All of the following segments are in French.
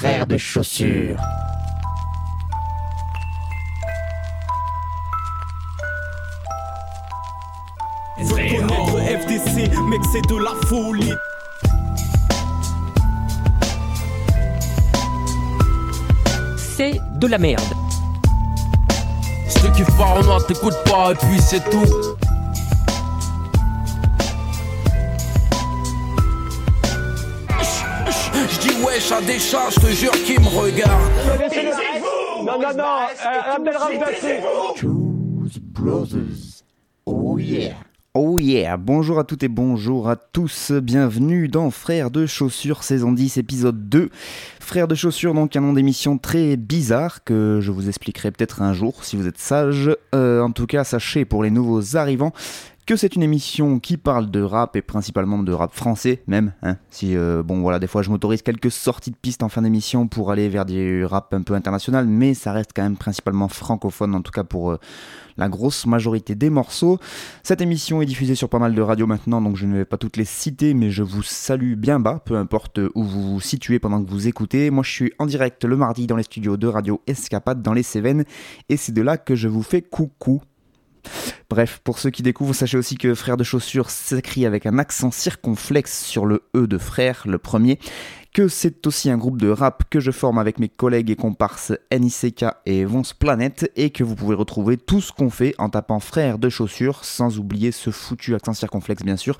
frères de chaussures. FDC, mec, c'est de la folie. C'est de la merde. Si tu kiffes pas, on t'écoute pas, et puis c'est tout. À des chats, j'te jure qu'ils me regardent. Non, non, non, euh, Abdelrahman Choose Brothers. Oh yeah. Oh yeah, bonjour à toutes et bonjour à tous, bienvenue dans Frères de Chaussures saison 10 épisode 2. Frères de Chaussures donc un nom d'émission très bizarre que je vous expliquerai peut-être un jour si vous êtes sage. Euh, en tout cas sachez pour les nouveaux arrivants que c'est une émission qui parle de rap et principalement de rap français même. Hein, si euh, bon voilà des fois je m'autorise quelques sorties de piste en fin d'émission pour aller vers du rap un peu international, mais ça reste quand même principalement francophone en tout cas pour euh, la grosse majorité des morceaux. Cette émission est diffusée sur pas mal de radios maintenant, donc je ne vais pas toutes les citer, mais je vous salue bien bas, peu importe où vous vous situez pendant que vous écoutez. Moi je suis en direct le mardi dans les studios de Radio Escapade dans les Cévennes, et c'est de là que je vous fais coucou. Bref, pour ceux qui découvrent, sachez aussi que Frère de Chaussures s'écrit avec un accent circonflexe sur le E de frère, le premier, que c'est aussi un groupe de rap que je forme avec mes collègues et comparses NICK et Vonce Planet, et que vous pouvez retrouver tout ce qu'on fait en tapant Frère de Chaussures, sans oublier ce foutu accent circonflexe bien sûr,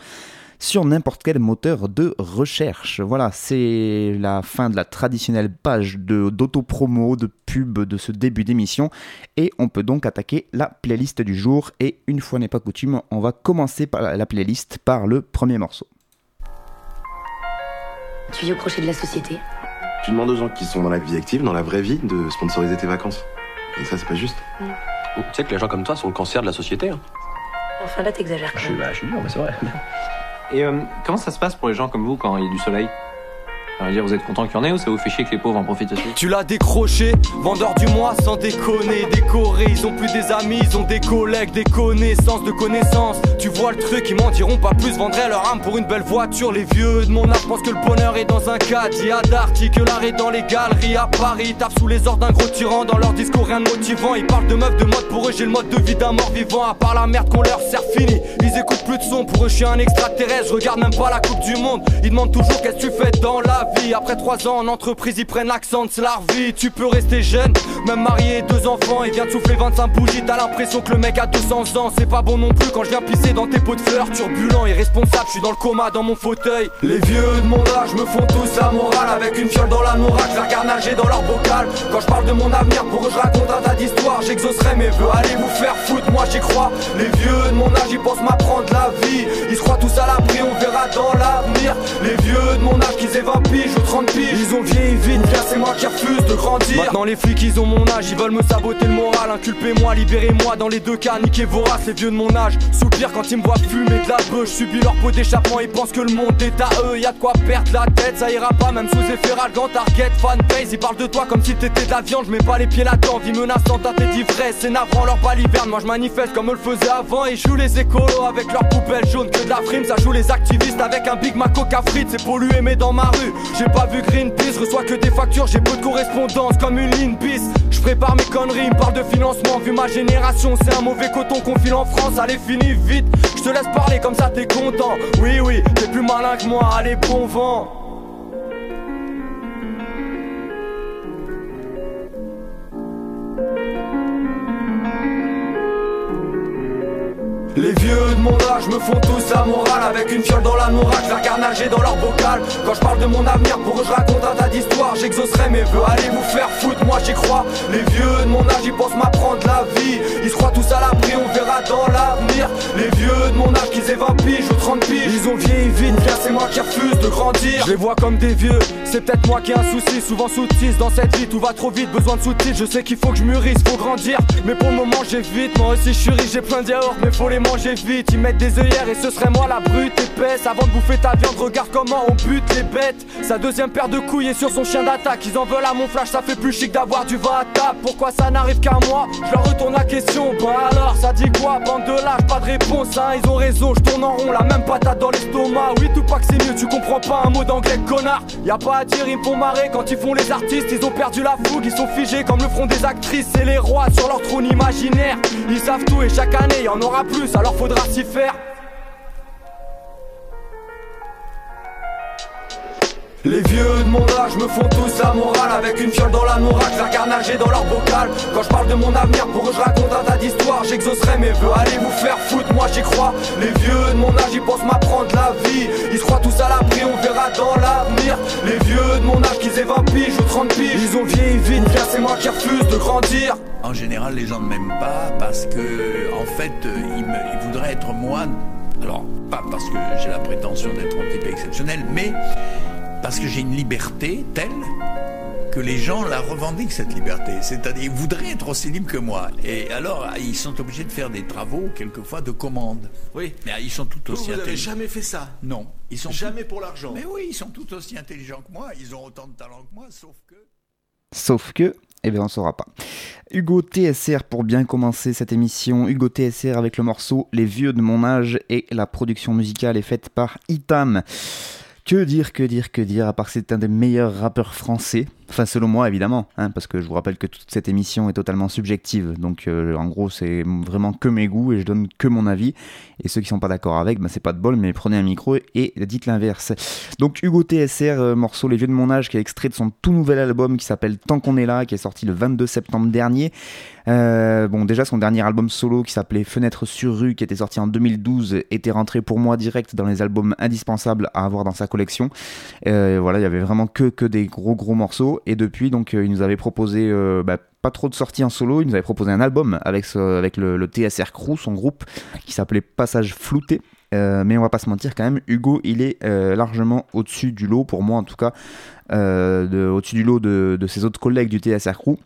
sur n'importe quel moteur de recherche. Voilà, c'est la fin de la traditionnelle page de- d'auto-promo, de pub de ce début d'émission, et on peut donc attaquer la playlist du jour, et une fois n'est pas coutume, on va commencer par la- la playlist par le premier morceau. Tu vis au crochet de la société? Tu demandes aux gens qui sont dans la vie active, dans la vraie vie, de sponsoriser tes vacances. Et ça, c'est pas juste. Tu sais que les gens comme toi sont le cancer de la société. Hein. Enfin là, t'exagères Je bah, je suis dur, mais c'est vrai. Et euh, comment ça se passe pour les gens comme vous quand il y a du soleil? Dire, vous êtes content qu'il y en ait ou ça vous fait chier que les pauvres en profitent aussi Tu l'as décroché, vendeur du mois sans déconner, décoré. Ils ont plus des amis, ils ont des collègues, des connaissances de connaissances. Tu vois le truc, ils m'en diront pas plus, vendraient leur âme pour une belle voiture. Les vieux de mon âge pensent que le bonheur est dans un caddie à Darty, que l'art est dans les galeries à Paris. Tapent sous les ordres d'un gros tyran, dans leur discours rien de motivant. Ils parlent de meufs, de mode, pour eux j'ai le mode de vie d'un mort vivant. À part la merde qu'on leur sert fini, ils écoutent plus de son. Pour eux je suis un extraterrestre, je regarde même pas la Coupe du Monde. Ils demandent toujours qu'est-ce que tu fais dans la Après trois ans en entreprise, ils prennent l'accent de la vie. Tu peux rester jeune, même marié, deux enfants. Il vient de souffler 25 bougies, t'as l'impression que le mec a 200 ans. C'est pas bon non plus quand je viens pisser dans tes pots de fleurs. Turbulent, irresponsable, je suis dans le coma dans mon fauteuil. Les vieux de mon âge me font tous la morale. Avec une fiole dans la morale, je la dans leur bocal. Quand je parle de mon avenir, pour eux je raconte un tas d'histoires. J'exaucerai mes vœux, allez vous faire foutre, moi j'y crois. Les vieux de mon âge, ils pensent m'apprendre la vie. Ils se croient tous à l'abri, on verra dans l'avenir. Les vieux de mon âge, qu'ils 20 piges ou 30 piges. Ils ont vieilli vite, c'est moi qui refuse de grandir. Maintenant les flics, ils ont mon âge, ils veulent me saboter le moral. Inculpez-moi, libérez-moi dans les deux cas, niquez vorace. Les vieux de mon âge soupirent quand ils me voient fumer de la beuh. Je subis leur pot d'échappement, ils pensent que le monde est à eux. Y a de quoi perdre la tête, ça ira pas, même sous effet ralgant. Target, fanbase, ils parlent de toi comme si t'étais de la viande. Je pas les pieds là-dedans, vie menaçante à tes d'ivresse. C'est navrant leur baliverne, moi je manifeste comme eux le faisaient avant. Et je joue les écolos avec leurs poubelles jaunes que de la frime. Ça joue les activistes avec un Big Mac Coca. C'est pollué, mais dans ma rue, j'ai pas vu Greenpeace. Reçois que des factures, j'ai peu de correspondance comme une ligne bis. Je prépare mes conneries, ils me parlent de financement. Vu ma génération, c'est un mauvais coton qu'on file en France. Allez, finis vite. Je te laisse parler comme ça, t'es content. Oui, oui, t'es plus malin que moi. Allez, bon vent. Les vieux de mon âge me font tous la morale. Avec une fiole dans la morale, la dans leur bocal. Quand je parle de mon avenir, pour eux je raconte un tas d'histoires. J'exaucerai mes vœux, allez vous faire foutre, moi j'y crois. Les vieux de mon âge, ils pensent m'apprendre la vie. Ils se croient tous à l'abri, on verra dans l'avenir. Les vieux de mon âge, qu'ils aient 20 piges ou 30 piges. Ils ont vieilli vite, bien c'est moi qui refuse de grandir. Je les vois comme des vieux, c'est peut-être moi qui ai un souci Souvent sous-tisse dans cette vie, tout va trop vite, besoin de sous-titres Je sais qu'il faut que je mûrisse, faut grandir. Mais pour le moment j'évite, moi aussi je suis riche, j'ai plein de yaourts Mais faut les manger vite, ils mettent des œillères et ce serait moi la brute épaisse. Avant de bouffer ta viande, regarde comment on bute les bêtes. Sa deuxième paire de couilles est sur son chien d'attaque. Ils en veulent à mon flash, ça fait plus chic d'avoir du va à table. Pourquoi ça n'arrive qu'à moi? Je leur retourne la question, bah alors ça dit quoi? Bande de lâches, pas de réponse, hein, ils ont raison Je tourne en rond, la même patate dans l'estomac. Oui tout pas que c'est mieux, tu comprends pas un mot d'anglais connard. Y a pas à dire, ils font marrer quand ils font les artistes. Ils ont perdu la fougue, ils sont figés comme le front des actrices. C'est les rois sur leur trône imaginaire. Ils savent tout et chaque année y en aura plus, alors faudra s'y faire. Les vieux de mon âge me font tous la morale. Avec une fiole dans la je regarde nager dans leur bocal. Quand je parle de mon avenir, pour eux je raconte un tas d'histoires. J'exaucerai mes vœux, allez vous faire foutre, moi j'y crois. Les vieux de mon âge, ils pensent m'apprendre la vie. Ils se croient tous à l'abri, on verra dans l'avenir. Les vieux de mon âge, qu'ils aient 20 piges ou 30 piges. Ils ont vieilli vite, bien c'est moi qui refuse de grandir. En général, les gens ne m'aiment pas parce que, en fait, ils, me, ils voudraient être moine alors, pas parce que j'ai la prétention d'être un type exceptionnel, mais parce que j'ai une liberté telle que les gens la revendiquent, cette liberté. C'est-à-dire, ils voudraient être aussi libres que moi. Et alors, ils sont obligés de faire des travaux, quelquefois, de commande. Oui. Mais ils sont tout aussi vous, vous intelligents. jamais fait ça Non. Ils sont Jamais tout- pour l'argent Mais oui, ils sont tout aussi intelligents que moi. Ils ont autant de talent que moi, sauf que... Sauf que, eh bien, on saura pas. Hugo TSR pour bien commencer cette émission. Hugo TSR avec le morceau Les vieux de mon âge et la production musicale est faite par Itam. Que dire, que dire, que dire, à part c'est un des meilleurs rappeurs français. Enfin, selon moi, évidemment, hein, parce que je vous rappelle que toute cette émission est totalement subjective. Donc, euh, en gros, c'est vraiment que mes goûts et je donne que mon avis. Et ceux qui sont pas d'accord avec, ben, c'est pas de bol, mais prenez un micro et dites l'inverse. Donc, Hugo TSR, euh, morceau Les Vieux de mon âge, qui est extrait de son tout nouvel album qui s'appelle Tant qu'on est là, qui est sorti le 22 septembre dernier. Euh, bon, déjà, son dernier album solo qui s'appelait Fenêtre sur rue, qui était sorti en 2012, était rentré pour moi direct dans les albums indispensables à avoir dans sa collection. Voilà, il y avait vraiment que des gros gros morceaux. Et depuis, donc, euh, il nous avait proposé euh, bah, pas trop de sorties en solo. Il nous avait proposé un album avec, avec le, TSR Crew, son groupe, qui s'appelait Passage Flouté. Euh, mais on va pas se mentir quand même, Hugo il est largement au-dessus du lot, pour moi en tout cas, de- au-dessus du lot de, de ses autres collègues du TSR Crew.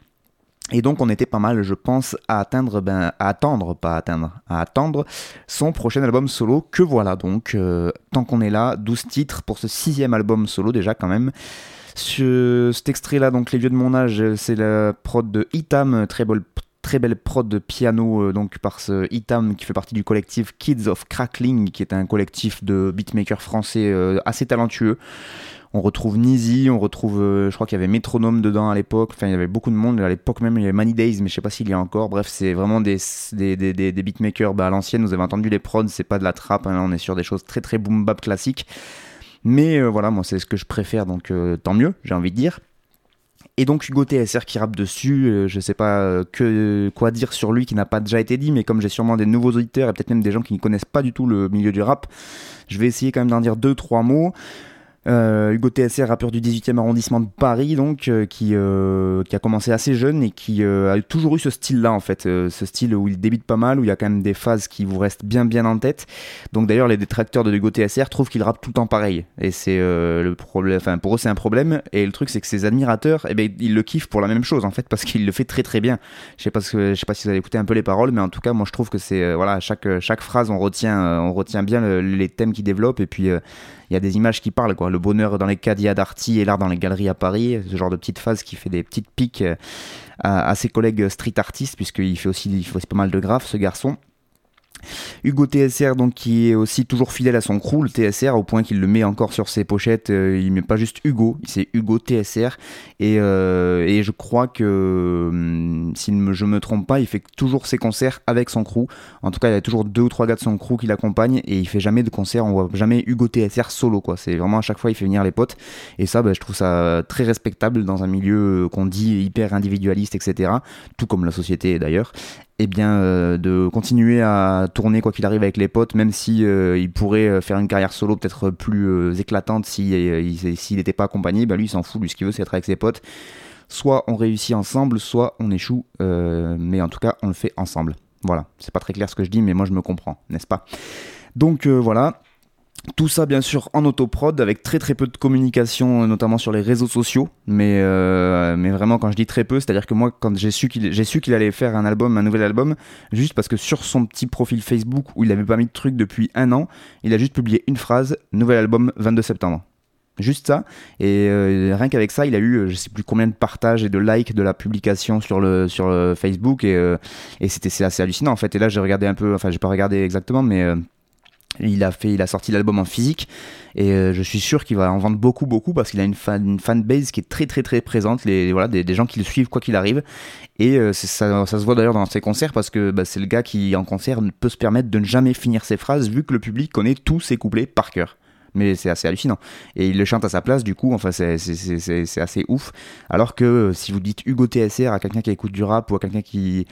Et donc on était pas mal, je pense, à atteindre, ben, à attendre, pas atteindre, à attendre son prochain album solo, que voilà donc, tant qu'on est là, 12 titres pour ce sixième album solo déjà quand même. Ce, cet extrait-là, donc Les Vieux de mon âge, euh, c'est la prod de Itam, très belle, très belle prod de piano euh, donc par ce Itam qui fait partie du collectif Kids of Crackling, qui est un collectif de beatmakers français euh, assez talentueux. On retrouve Nizi, on retrouve, euh, je crois qu'il y avait Métronome dedans à l'époque, enfin il y avait beaucoup de monde, à l'époque même il y avait Money Days, mais je sais pas s'il y a encore, bref c'est vraiment des, des, des, des, beatmakers bah, à l'ancienne, vous avez entendu les prods, c'est pas de la trappe, hein, on est sur des choses très très boom bap classiques, mais euh, voilà, moi c'est ce que je préfère, donc euh, tant mieux, j'ai envie de dire. Et donc Hugo TSR qui rappe dessus, euh, je sais pas euh, que quoi dire sur lui qui n'a pas déjà été dit, mais comme j'ai sûrement des nouveaux auditeurs et peut-être même des gens qui ne connaissent pas du tout le milieu du rap, je vais essayer quand même d'en dire deux trois mots. Euh, Hugo TSR, rappeur du 18e arrondissement de Paris, donc, euh, qui, euh, qui a commencé assez jeune et qui euh, a toujours eu ce style-là, en fait. euh, ce style où il débite pas mal, où il y a quand même des phases qui vous restent bien, bien en tête. Donc, d'ailleurs, les détracteurs de Hugo TSR trouvent qu'il rappe tout le temps pareil. Et c'est euh, le problème, enfin, pour eux, c'est un problème. Et le truc, c'est que ses admirateurs, eh ben, ils le kiffent pour la même chose, en fait, parce qu'il le fait très, très bien. Je sais pas, je sais pas si vous avez écouté un peu les paroles, mais en tout cas, moi, je trouve que c'est, voilà, chaque, chaque phrase, on retient, on retient bien le- les thèmes qu'il développe, et puis, il y a des images qui parlent, quoi. Le bonheur dans les caddias d'Arty et l'art dans les galeries à Paris, ce genre de petite phase qui fait des petites piques euh, à, ses collègues street artistes, puisqu'il il fait aussi pas mal de graphes, ce garçon. Hugo TSR, donc qui est aussi toujours fidèle à son crew, le TSR, au point qu'il le met encore sur ses pochettes. euh, il met pas juste Hugo, c'est Hugo TSR. Et, euh, et je crois que, hum, si je me trompe pas, il fait toujours ses concerts avec son crew. En tout cas, il y a toujours deux ou trois gars de son crew qui l'accompagnent et il fait jamais de concert. On voit jamais Hugo TSR solo, quoi. C'est vraiment à chaque fois, il fait venir les potes. Et ça, bah, je trouve ça très respectable dans un milieu euh, qu'on dit hyper individualiste, etc. Tout comme la société d'ailleurs eh bien, euh, de continuer à tourner quoi qu'il arrive avec les potes, même si euh, il pourrait euh, faire une carrière solo peut-être plus éclatante si, il- s'il n'était pas accompagné, bah lui il s'en fout, lui ce qu'il veut c'est être avec ses potes. Soit on réussit ensemble, soit on échoue, mais en tout cas on le fait ensemble. Voilà, c'est pas très clair ce que je dis, mais moi je me comprends, n'est-ce pas? Donc voilà. Tout ça bien sûr en autoprod avec très très peu de communication notamment sur les réseaux sociaux. Mais, euh, mais vraiment quand je dis très peu c'est à dire que moi quand j'ai su qu'il j'ai su qu'il allait faire un album un nouvel album juste parce que sur son petit profil Facebook où il avait pas mis de truc depuis un an il a juste publié une phrase nouvel album 22 septembre Juste ça, et euh, rien qu'avec ça, il a eu euh, je sais plus combien de partages et de likes de la publication sur le sur le Facebook. Et, euh, et c'était c'est assez hallucinant en fait. Et là j'ai regardé un peu, enfin j'ai pas regardé exactement, mais euh, Il a, fait, il a sorti l'album en physique et euh, je suis sûr qu'il va en vendre beaucoup, beaucoup parce qu'il a une, fan, une fanbase qui est très, très, très présente. Les, voilà, des, gens qui le suivent quoi qu'il arrive. Et euh, ça, ça se voit d'ailleurs dans ses concerts parce que bah, c'est le gars qui, en concert, peut se permettre de ne jamais finir ses phrases vu que le public connaît tous ses couplets par cœur. Mais c'est assez hallucinant. Et il le chante à sa place, du coup, enfin, c'est assez ouf. Alors que euh, si vous dites Hugo TSR à quelqu'un qui écoute du rap ou à quelqu'un qui.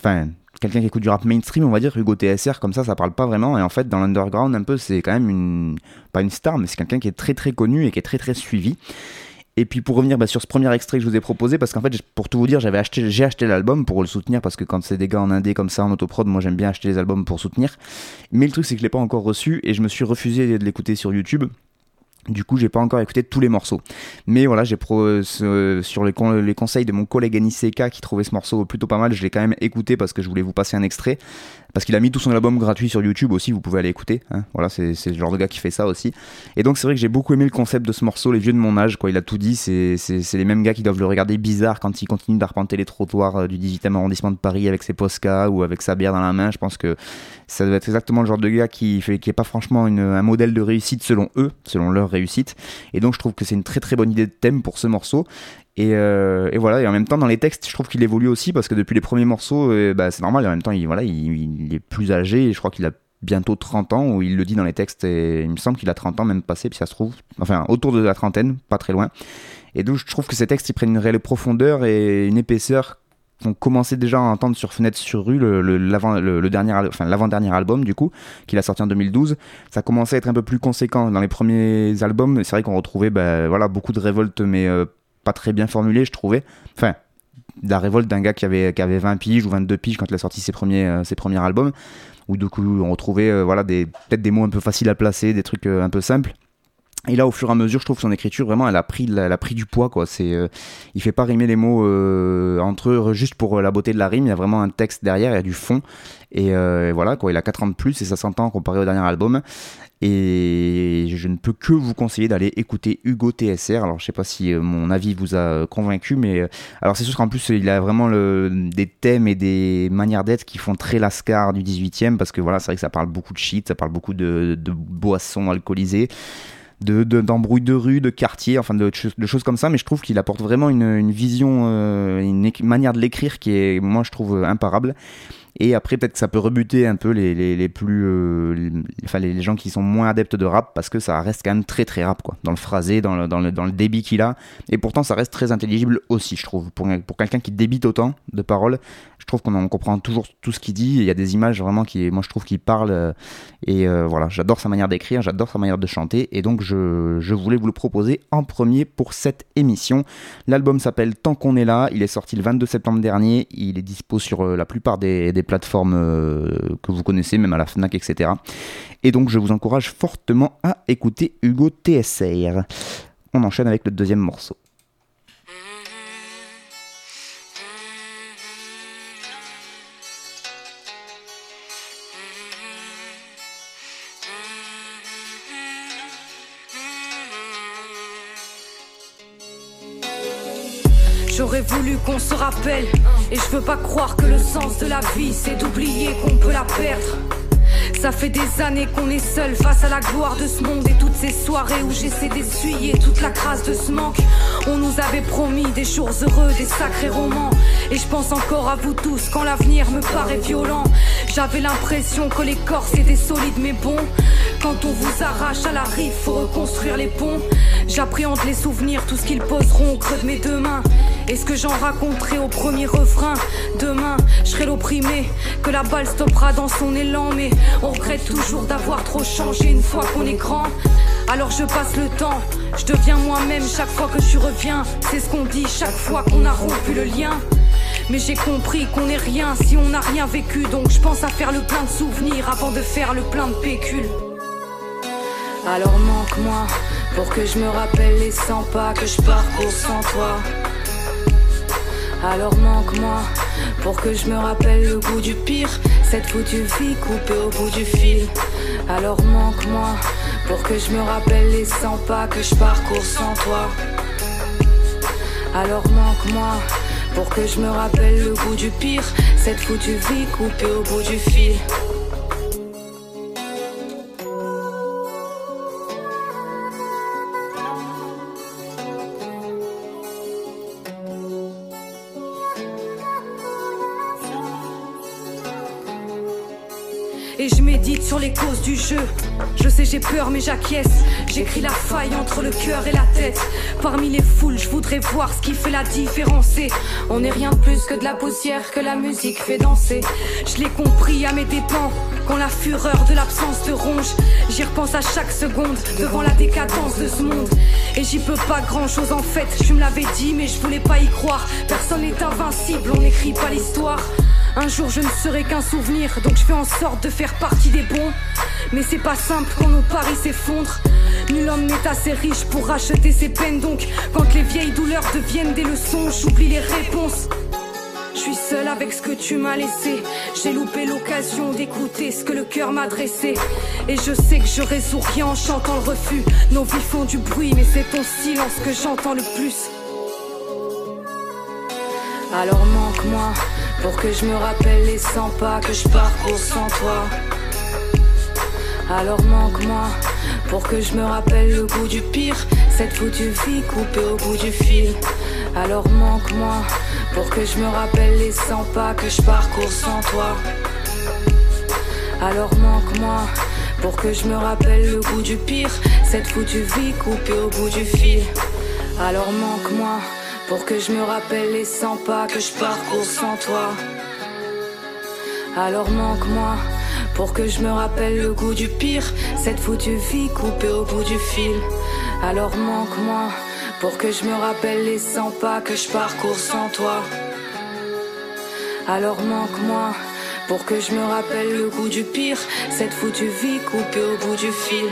Enfin, quelqu'un qui écoute du rap mainstream, on va dire Hugo TSR, comme ça, ça parle pas vraiment. Et en fait, dans l'underground, un peu, c'est quand même une. Pas une star, mais c'est quelqu'un qui est très très connu et qui est très très suivi. Et puis pour revenir bah, sur ce premier extrait que je vous ai proposé, parce qu'en fait, pour tout vous dire, j'avais acheté, j'ai acheté l'album pour le soutenir, parce que quand c'est des gars en indé comme ça, en autoprod, moi j'aime bien acheter les albums pour soutenir. Mais le truc, c'est que je l'ai pas encore reçu et je me suis refusé de l'écouter sur YouTube. Du coup, j'ai pas encore écouté tous les morceaux. Mais voilà, j'ai sur les, les conseils de mon collègue Anis Seka qui trouvait ce morceau plutôt pas mal, je l'ai quand même écouté parce que je voulais vous passer un extrait. Parce qu'il a mis tout son album gratuit sur YouTube aussi, vous pouvez aller écouter. hein. Voilà, c'est le genre de gars qui fait ça aussi. Et donc c'est vrai que j'ai beaucoup aimé le concept de ce morceau, les vieux de mon âge, quoi. Il a tout dit, c'est les mêmes gars qui doivent le regarder bizarre quand il continue d'arpenter les trottoirs euh, du 18e arrondissement de Paris avec ses Posca ou avec sa bière dans la main. Je pense que ça doit être exactement le genre de gars qui fait qui est pas franchement un modèle de réussite selon eux, selon leur réussite. Et donc je trouve que c'est une très très bonne idée de thème pour ce morceau. Et, euh, et voilà, et en même temps dans les textes, je trouve qu'il évolue aussi parce que depuis les premiers morceaux, euh, bah, c'est normal. Et en même temps, il, voilà, il, est plus âgé. Je crois qu'il a bientôt 30 ans, où il le dit dans les textes. Et il me semble qu'il a 30 ans même passé, puis ça se trouve, enfin autour de la trentaine, pas très loin. Et donc je trouve que ces textes ils prennent une réelle profondeur et une épaisseur qu'on commençait déjà à entendre sur Fenêtre sur rue, le, le, le, le dernier, enfin, l'avant-dernier album du coup, qu'il a sorti en 2012. Ça commençait à être un peu plus conséquent dans les premiers albums. C'est vrai qu'on retrouvait bah, voilà, beaucoup de révoltes, mais euh, pas très bien formulées, je trouvais. Enfin, la révolte d'un gars qui avait, qui avait 20 piges ou 22 piges quand il a sorti ses premiers, euh, ses premiers albums, où du coup on retrouvait euh, voilà, peut-être des mots un peu faciles à placer, des trucs euh, un peu simples. Et là, au fur et à mesure, je trouve que son écriture, vraiment, elle a pris, elle a pris du poids, quoi. C'est, euh, il fait pas rimer les mots euh, entre eux juste pour euh, la beauté de la rime. Il y a vraiment un texte derrière, il y a du fond. Et euh, voilà, quoi. Il a 4 ans de plus et ça s'entend comparé au dernier album. Et je ne peux que vous conseiller d'aller écouter Hugo TSR. Alors, je sais pas si euh, mon avis vous a euh, convaincu, mais alors c'est sûr qu'en plus, il a vraiment le, des thèmes et des manières d'être qui font très lascar du 18e parce que voilà, c'est vrai que ça parle beaucoup de shit, ça parle beaucoup de, de boissons alcoolisées de de- d'embrouilles de, rue, de quartier, enfin de, de choses comme ça, mais je trouve qu'il apporte vraiment une, une vision, euh, une manière de l'écrire qui est, moi je trouve, euh, imparable. Et après, peut-être que ça peut rebuter un peu les, les, les plus. euh, les- gens qui sont moins adeptes de rap parce que ça reste quand même très très rap, quoi. Dans le phrasé, dans le, dans le, dans le débit qu'il a. Et pourtant, ça reste très intelligible aussi, je trouve. Pour, pour quelqu'un qui débite autant de paroles, je trouve qu'on en comprend toujours tout ce qu'il dit. Il y a des images vraiment qui, moi, je trouve qu'il parle. euh, et euh, voilà, j'adore sa manière d'écrire, j'adore sa manière de chanter. Et donc, je, je voulais vous le proposer en premier pour cette émission. L'album s'appelle Tant qu'on est là. Il est sorti le 22 septembre dernier. Il est dispo sur la plupart des, des plateformes euh, que vous connaissez, même à la Fnac, etc. Et donc, je vous encourage fortement à écouter Hugo TSR. On enchaîne avec le deuxième morceau. Veux pas croire que le sens de la vie, c'est d'oublier qu'on peut la perdre. Ça fait des années qu'on est seul face à la gloire de ce monde et toutes ces soirées où j'essaie d'essuyer toute la crasse de ce manque. On nous avait promis des jours heureux, des sacrés romans. Et je pense encore à vous tous quand l'avenir me paraît violent. J'avais l'impression que les corps c'était solide mais bon. Quand on vous arrache à la rive, faut reconstruire les ponts. J'appréhende les souvenirs, tout ce qu'ils poseront au creux de mes deux mains. Et ce que j'en raconterai au premier refrain Demain, je serai l'opprimé Que la balle stoppera dans son élan Mais on regrette toujours d'avoir trop changé Une fois qu'on est grand alors je passe le temps, je deviens moi-même chaque fois que je reviens. C'est ce qu'on dit chaque fois qu'on a rompu le lien. Mais j'ai compris qu'on n'est rien si on n'a rien vécu. Donc je pense à faire le plein de souvenirs avant de faire le plein de pécules. Alors manque-moi pour que je me rappelle les 100 pas que je parcours sans toi. Alors manque-moi pour que je me rappelle le goût du pire, cette foutue vie coupée au bout du fil. Alors manque-moi pour que je me rappelle les 100 pas que je parcours sans toi. Alors manque-moi pour que je me rappelle le goût du pire, cette foutue vie coupée au bout du fil. Les causes du jeu. Je sais, j'ai peur, mais j'acquiesce. J'écris la faille entre le cœur et la tête. Parmi les foules, je voudrais voir ce qui fait la différence. On n'est rien de plus que de la poussière que la musique fait danser. Je l'ai compris à mes dépens. Quand la fureur de l'absence te ronge, j'y repense à chaque seconde devant la décadence de ce monde. Et j'y peux pas grand chose en fait, je me l'avais dit, mais je voulais pas y croire. Personne n'est invincible, on n'écrit pas l'histoire. Un jour je ne serai qu'un souvenir, donc je fais en sorte de faire partie des bons. Mais c'est pas simple quand nos paris s'effondrent. Nul homme n'est assez riche pour racheter ses peines, donc quand les vieilles douleurs deviennent des leçons, j'oublie les réponses. Je suis seule avec ce que tu m'as laissé. J'ai loupé l'occasion d'écouter ce que le cœur m'a dressé. Et je sais que je résous rien en chantant le refus. Nos vies font du bruit, mais c'est ton silence que j'entends le plus. Alors pour que je me rappelle les 100 pas que je parcours sans toi. Alors manque-moi pour que je me rappelle le goût du pire, cette foutue vie coupée au bout du fil. Alors manque-moi pour que je me rappelle les 100 pas que je parcours sans toi. Alors manque-moi pour que je me rappelle le goût du pire, cette foutue vie coupée au bout du fil. Alors manque-moi pour que je me rappelle les 100 pas que je parcours sans toi. Alors manque-moi pour que je me rappelle le goût du pire, cette foutue vie coupée au bout du fil. Alors manque-moi pour que je me rappelle les 100 pas que je parcours sans toi. Alors manque-moi pour que je me rappelle le goût du pire, cette foutue vie coupée au bout du fil.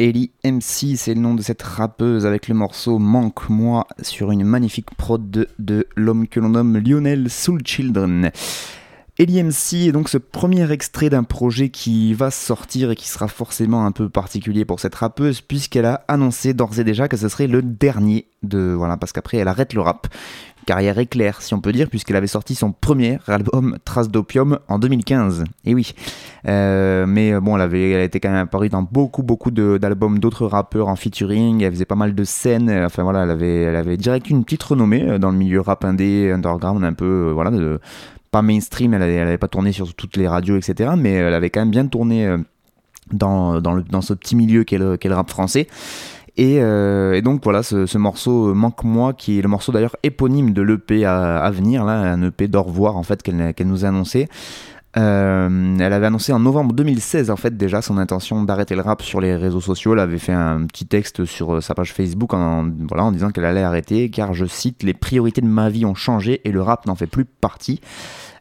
Ellie MC, c'est le nom de cette rappeuse avec le morceau Manque-moi sur une magnifique prod de, l'homme que l'on nomme Lionel Soul Children. Ellie MC est donc ce premier extrait d'un projet qui va sortir et qui sera forcément un peu particulier pour cette rappeuse puisqu'elle a annoncé d'ores et déjà que ce serait le dernier de voilà parce qu'après elle arrête le rap. Carrière éclair si on peut dire puisqu'elle avait sorti son premier album Trace d'opium en 2015. Et oui, Euh, mais bon elle avait elle était quand même apparue dans beaucoup beaucoup d'albums d'autres rappeurs en featuring. Elle faisait pas mal de scènes. Enfin voilà, elle avait elle direct une petite renommée euh, dans le milieu rap indé underground un peu euh, voilà de pas mainstream, elle avait, elle avait pas tourné sur toutes les radios, etc. Mais elle avait quand même bien tourné euh, dans, ce petit milieu qu'est le, rap français. Et, euh, et donc voilà, ce, ce morceau euh, Manque-moi, qui est le morceau d'ailleurs éponyme de l'EP à, venir, là, un EP d'au revoir en fait qu'elle qu'elle nous a annoncé. Euh, elle avait annoncé en novembre 2016 en fait déjà son intention d'arrêter le rap sur les réseaux sociaux. Elle avait fait un petit texte sur euh, sa page Facebook en, disant qu'elle allait arrêter car je cite les priorités de ma vie ont changé et le rap n'en fait plus partie.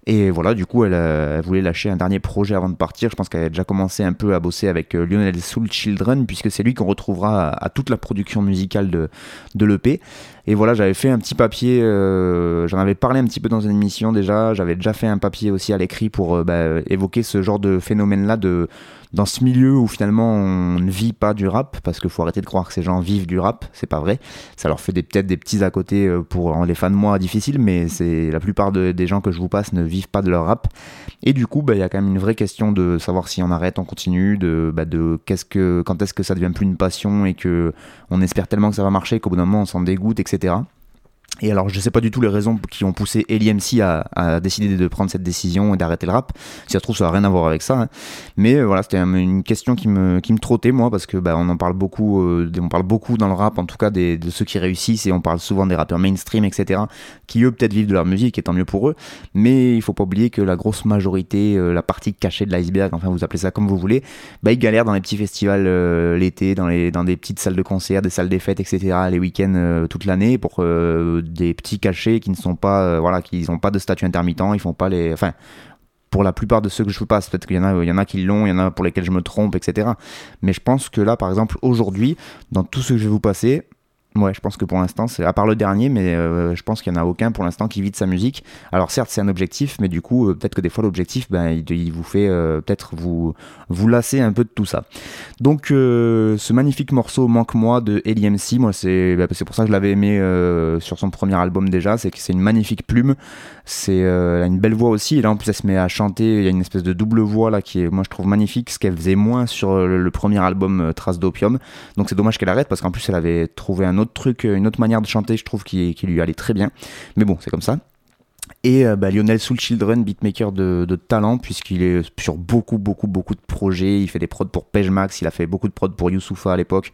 Et voilà, du coup, elle, euh, voulait lâcher un dernier projet avant de partir. Je pense qu'elle a déjà commencé un peu à bosser avec Lionel Soul Children, puisque c'est lui qu'on retrouvera à, à toute la production musicale de, de l'EP. Et voilà, j'avais fait un petit papier, euh, j'en avais parlé un petit peu dans une émission déjà. J'avais déjà fait un papier aussi à l'écrit pour euh, bah, évoquer ce genre de phénomène-là de dans ce milieu où finalement on ne vit pas du rap, parce qu'il faut arrêter de croire que ces gens vivent du rap, c'est pas vrai. Ça leur fait peut-être des petits à côté euh, pour les fans de moi difficiles, mais c'est la plupart de- des gens que je vous passe ne vivent pas de leur rap. Et du coup, bah, il y a quand même une vraie question de savoir si on arrête, on continue, de, bah, de qu'est-ce que, quand est-ce que ça devient plus une passion et que on espère tellement que ça va marcher qu'au bout d'un moment on s'en dégoûte, etc etc. Et alors, je sais pas du tout les raisons qui ont poussé Ellie MC à, à décider de prendre cette décision et d'arrêter le rap. Si ça trouve, ça n'a rien à voir avec ça. hein. Mais euh, voilà, c'était un- une question qui me, qui me trottait, moi, parce que bah, on en parle beaucoup, euh, on parle beaucoup dans le rap, en tout cas de ceux qui réussissent, et on parle souvent des rappeurs mainstream, etc., qui eux peut-être vivent de leur musique, et tant mieux pour eux. Mais il faut pas oublier que la grosse majorité, euh, la partie cachée de l'iceberg, enfin vous appelez ça comme vous voulez, bah, ils galèrent dans les petits festivals l'été, dans, les, dans des petites salles de concert, des salles des fêtes, etc., les week-ends toute l'année pour des petits cachets qui ne sont pas, euh, voilà, qui n'ont pas de statut intermittent, ils font pas les, enfin, pour la plupart de ceux que je passe, peut-être qu'il y en a, il y en a qui l'ont, il y en a pour lesquels je me trompe, etc. Mais je pense que là, par exemple, aujourd'hui, dans tout ce que je vais vous passer, Ouais, je pense que pour l'instant, à part le dernier, mais euh, je pense qu'il n'y en a aucun pour l'instant qui vide sa musique. Alors certes, c'est un objectif, mais du coup, euh, peut-être que des fois l'objectif, ben, il, vous fait euh, peut-être vous vous lasser un peu de tout ça. Donc, ce magnifique morceau Manque-moi de Ellie MC, moi c'est ben, c'est pour ça que je l'avais aimé sur son premier album déjà, c'est que c'est une magnifique plume, c'est elle a une belle voix aussi, et là en plus elle se met à chanter, il y a une espèce de double voix là qui est, moi je trouve magnifique, ce qu'elle faisait moins sur le, le premier album Trace d'opium. Donc c'est dommage qu'elle arrête parce qu'en plus elle avait trouvé un autre truc, une autre manière de chanter, je trouve, qui, qui lui allait très bien. Mais bon, c'est comme ça. Et euh, bah, Lionel Soul Children, beatmaker de, talent, puisqu'il est sur beaucoup, beaucoup, beaucoup de projets. Il fait des prods pour Page Max, il a fait beaucoup de prods pour Youssoufa à l'époque,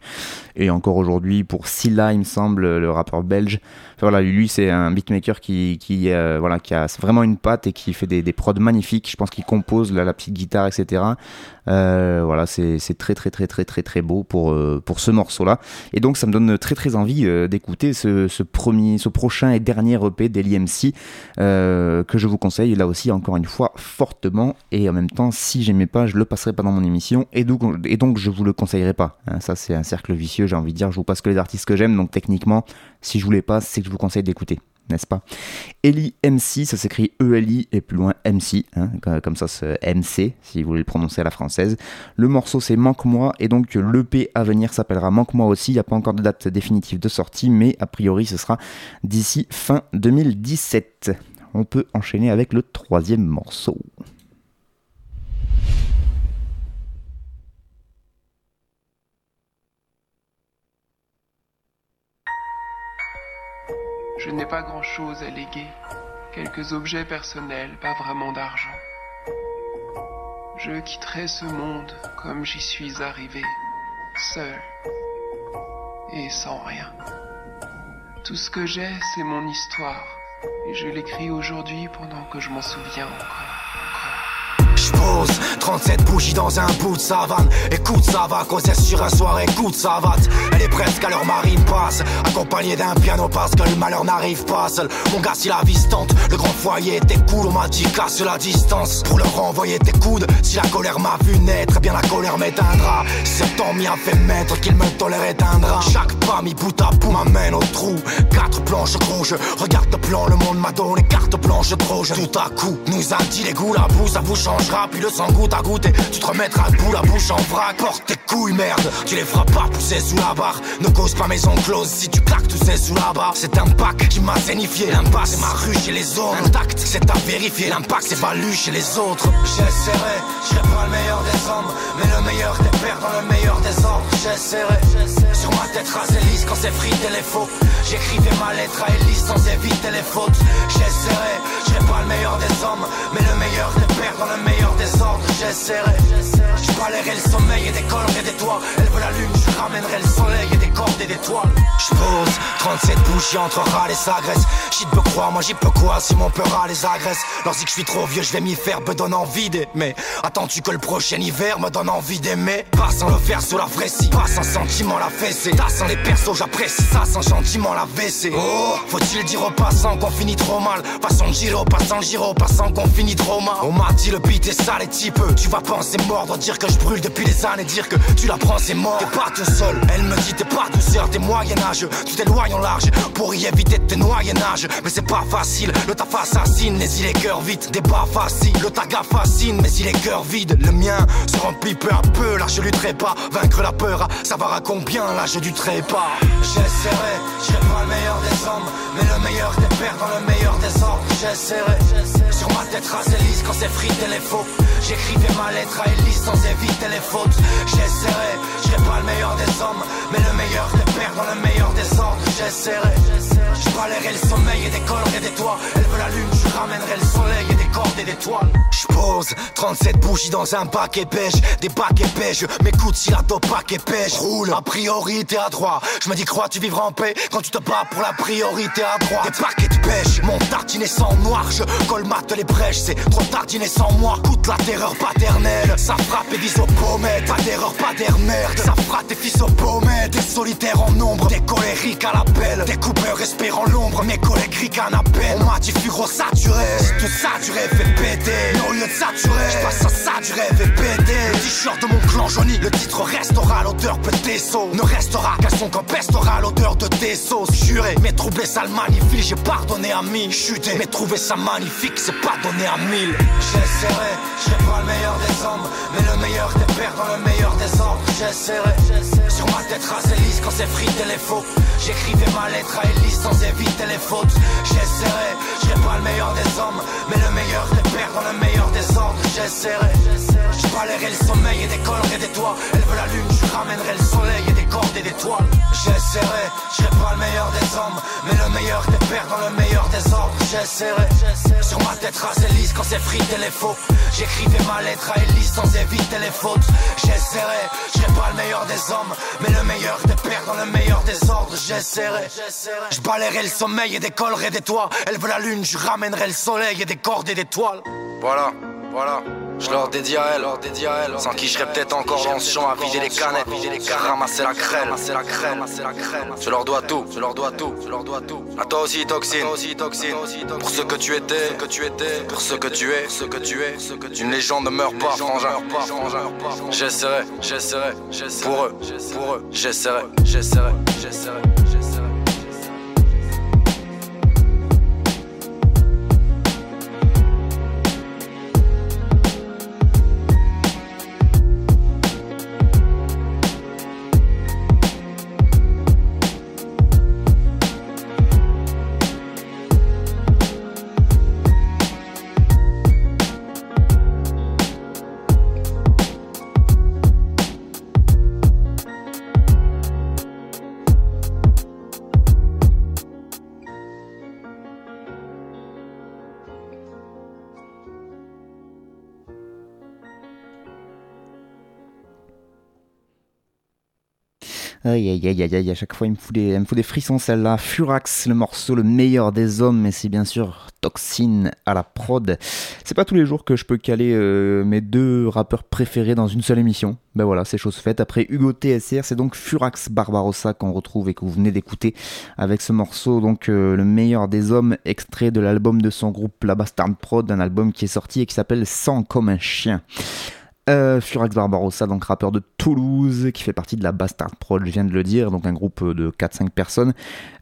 et encore aujourd'hui pour Silla, il me semble, le rappeur belge. Voilà, lui, c'est un beatmaker qui, qui, euh, voilà, qui a vraiment une patte et qui fait des, des prods magnifiques. Je pense qu'il compose la, petite guitare, etc. Euh, voilà, c'est très, très, très, très, très, très beau pour, pour ce morceau-là. Et donc, ça me donne très, très envie d'écouter ce, ce prochain et dernier EP d'Eli MC euh, que je vous conseille là aussi encore une fois fortement et en même temps si j'aimais pas je le passerai pas dans mon émission et donc, je vous le conseillerais pas hein. ça c'est un cercle vicieux j'ai envie de dire je vous passe que les artistes que j'aime donc techniquement si je voulais pas c'est que je vous conseille d'écouter n'est-ce pas? Eli MC, ça s'écrit E-L-I et plus loin MC, hein, comme ça c'est MC si vous voulez le prononcer à la française. Le morceau c'est Manque-moi et donc l'EP à venir s'appellera Manque-moi aussi. Il n'y a pas encore de date définitive de sortie, mais a priori ce sera d'ici fin 2017. On peut enchaîner avec le troisième morceau. Je n'ai pas grand-chose à léguer, quelques objets personnels, pas vraiment d'argent. Je quitterai ce monde comme j'y suis arrivé, seul et sans rien. Tout ce que j'ai, c'est mon histoire, et je l'écris aujourd'hui pendant que je m'en souviens encore. J'pose 37 bougies dans un bout de savane. Écoute ça va causer sur un soir écoute savate Elle est presque à leur marine passe. Accompagnée d'un piano parce que le malheur n'arrive pas seul. Mon gars si la vie se tente Le grand foyer était cool On m'a dit casse la distance Pour leur renvoyer tes coudes. Si la colère m'a vu naître eh Bien la colère m'éteindra. Cet temps m'y a fait mettre Qu'il me tolère éteindra. Chaque pas mis bout à bout m'amène au trou. Quatre planches rouges. Regarde le plan Le monde m'a donné carte blanche trop Tout à coup nous a dit les goûts La boue ça vous changera puis le sang goutte à goutte et tu te remettras debout la bouche en vrac. Porte tes couilles merde. Tu les feras pas pousser sous la barre. Ne cause pas maison close si tu claques tous ces sous la barre C'est un pack qui m'a zénifié. L'impasse c'est ma rue chez les autres. Intact c'est à vérifier. L'impact c'est valu chez les autres. J'essaierai, je serai pas le meilleur des hommes Mais le meilleur des pères dans le meilleur des ordres J'essaierai Sur ma tête rasée lisse quand c'est frité les faux J'écrivais ma lettre à Elise sans éviter les fautes J'essaierai, je pas le meilleur des hommes Mais le meilleur des pères dans le meilleur des ordres, j'essaierai. Je balayerai le sommeil et des colonnes et des toits. Elle veut la lune, je ramènerai le soleil et des cordes et des toiles. Je pose 37 bougies entre râle et s'agresse. J'y peux croire, moi j'y peux quoi si mon peur les agresse. Lorsque je suis trop vieux, je vais m'y faire, me donne envie d'aimer. Attends-tu que le prochain hiver me donne envie d'aimer? Pas sans le faire sous la scie, pas sans sentiment la T'as sans les persos, j'apprécie ça sans gentiment la WC. Oh, faut-il dire aux passants qu'on finit trop mal? Passant Giro, passant Giro, passant qu'on finit trop mal. On m'a dit le beat est sale et peu. Tu vas penser mordre, dire que je brûle depuis des années, dire que tu la prends, c'est mort. T'es pas tout seul, elle me dit t'es pas douceur, t'es moyen-âge. Tu t'éloignes en large pour y éviter de te noyer nage. Mais c'est pas facile, le taf assassine, mais il est cœur vite. Des pas facile, le taga fascine, mais il est cœur vide. Le mien se remplit peu à peu, là je lutterai pas. Vaincre la peur, savoir à combien, là je lutterai pas. J'essaierai, je pas le meilleur des hommes, mais le meilleur des pères dans le meilleur des ordres. J'essaierai, sur ma tête rasée lisse quand c'est frité les faux. J'écrivais ma lettre à Elise sans éviter les fautes. J'essaierai, je pas le meilleur des hommes, mais le meilleur des pères dans le meilleur des ordres. J'essaierai, je balayerai le sommeil et des colonnes et des toits. Elle veut la lune, je ramènerai le soleil et des cordes et des toiles. Je pose 37 bougies dans un paquet pêche, des paquets pêche. M'écoute si la top paquet pêche. Roule, a priorité à droite. Je me dis, crois tu vivras en paix quand tu te bats pour la priorité à droite. Des paquets de pêche, mon tartinet sans noir. Je colmate les brèches, c'est trop tartiné sans moi. Coûte la terreur paternelle, ça frappe et vise aux pommettes. Pas d'erreur, pas d'air merde. Ça frappe tes fils aux pommettes. Des solitaires en nombre, des colériques à l'appel. Des coupeurs espérant l'ombre, mes collègues ricanent à peine. On m'a dit, saturé. Si tu saturais, fais péter. Au lieu de saturer, je passe à saturer, fais péter. Le t-shirt de mon clan jauni. Le titre restera l'odeur peut sauts Ne restera qu'un son qu'empestera l'odeur de tes sauces. Juré, mais trouver ça le j'ai pardonné à mille. Chuté, mais trouver ça magnifique, c'est pardonner à mille. J'essaierai, je pas le meilleur des hommes, mais le meilleur des pères dans le meilleur des ordres. J'essaierai, sur ma tête rasée lisse quand c'est frité les faux. J'écrivais ma lettre à Elise éviter les fautes. J'essaierai, je serai pas le meilleur des hommes, mais le meilleur des pères dans le meilleur des ordres. J'essaierai, je balayerai le sommeil et décollerai des toits. Elle veut la lune, je ramènerai le soleil et des cordes et des toiles. J'essaierai, je serai pas le meilleur des hommes, mais le meilleur des pères dans le meilleur des ordres. J'essaierai, sur ma tête rasée lisse quand c'est frité les faux. J'écrivais ma lettre à Elise sans éviter les fautes. J'essaierai, je serai pas le meilleur des hommes, mais le meilleur des pères dans le meilleur des ordres. J'essaierai, je balayerai le sommeil et décollerai des toits. Elle veut la lune, je ramènerai le soleil et des cordes et des toiles. Voilà, voilà. Je leur dédie à elle, sans qui je serais peut-être encore dans ce champ à vider les canettes, ramasser la crème, la crème, Je leur dois tout, je leur dois tout, je leur dois tout. À toi aussi toxine, aussi toxine. Pour ce que tu étais, que tu étais, pour ce que tu es, ce que tu es, ce que tu Une légende ne meurt pas, frangin. J'essaierai, j'essaierai, pour eux, pour eux, j'essaierai, j'essaierai, j'essaierai. Aïe aïe aïe aïe aïe, à chaque fois il me fout des, frissons celle-là. Furax, le morceau le meilleur des hommes, mais c'est bien sûr Toxine à la prod. C'est pas tous les jours que je peux caler euh, mes deux rappeurs préférés dans une seule émission. Ben voilà, c'est chose faite. Après Hugo TSR, c'est donc Furax Barbarossa qu'on retrouve et que vous venez d'écouter avec ce morceau, donc euh, le meilleur des hommes, extrait de l'album de son groupe La Bastard Prod, un album qui est sorti et qui s'appelle Sang comme un chien. Euh, Furax Barbarossa, donc rappeur de Toulouse, qui fait partie de la Bastard Prod, je viens de le dire, donc un groupe de 4-5 personnes,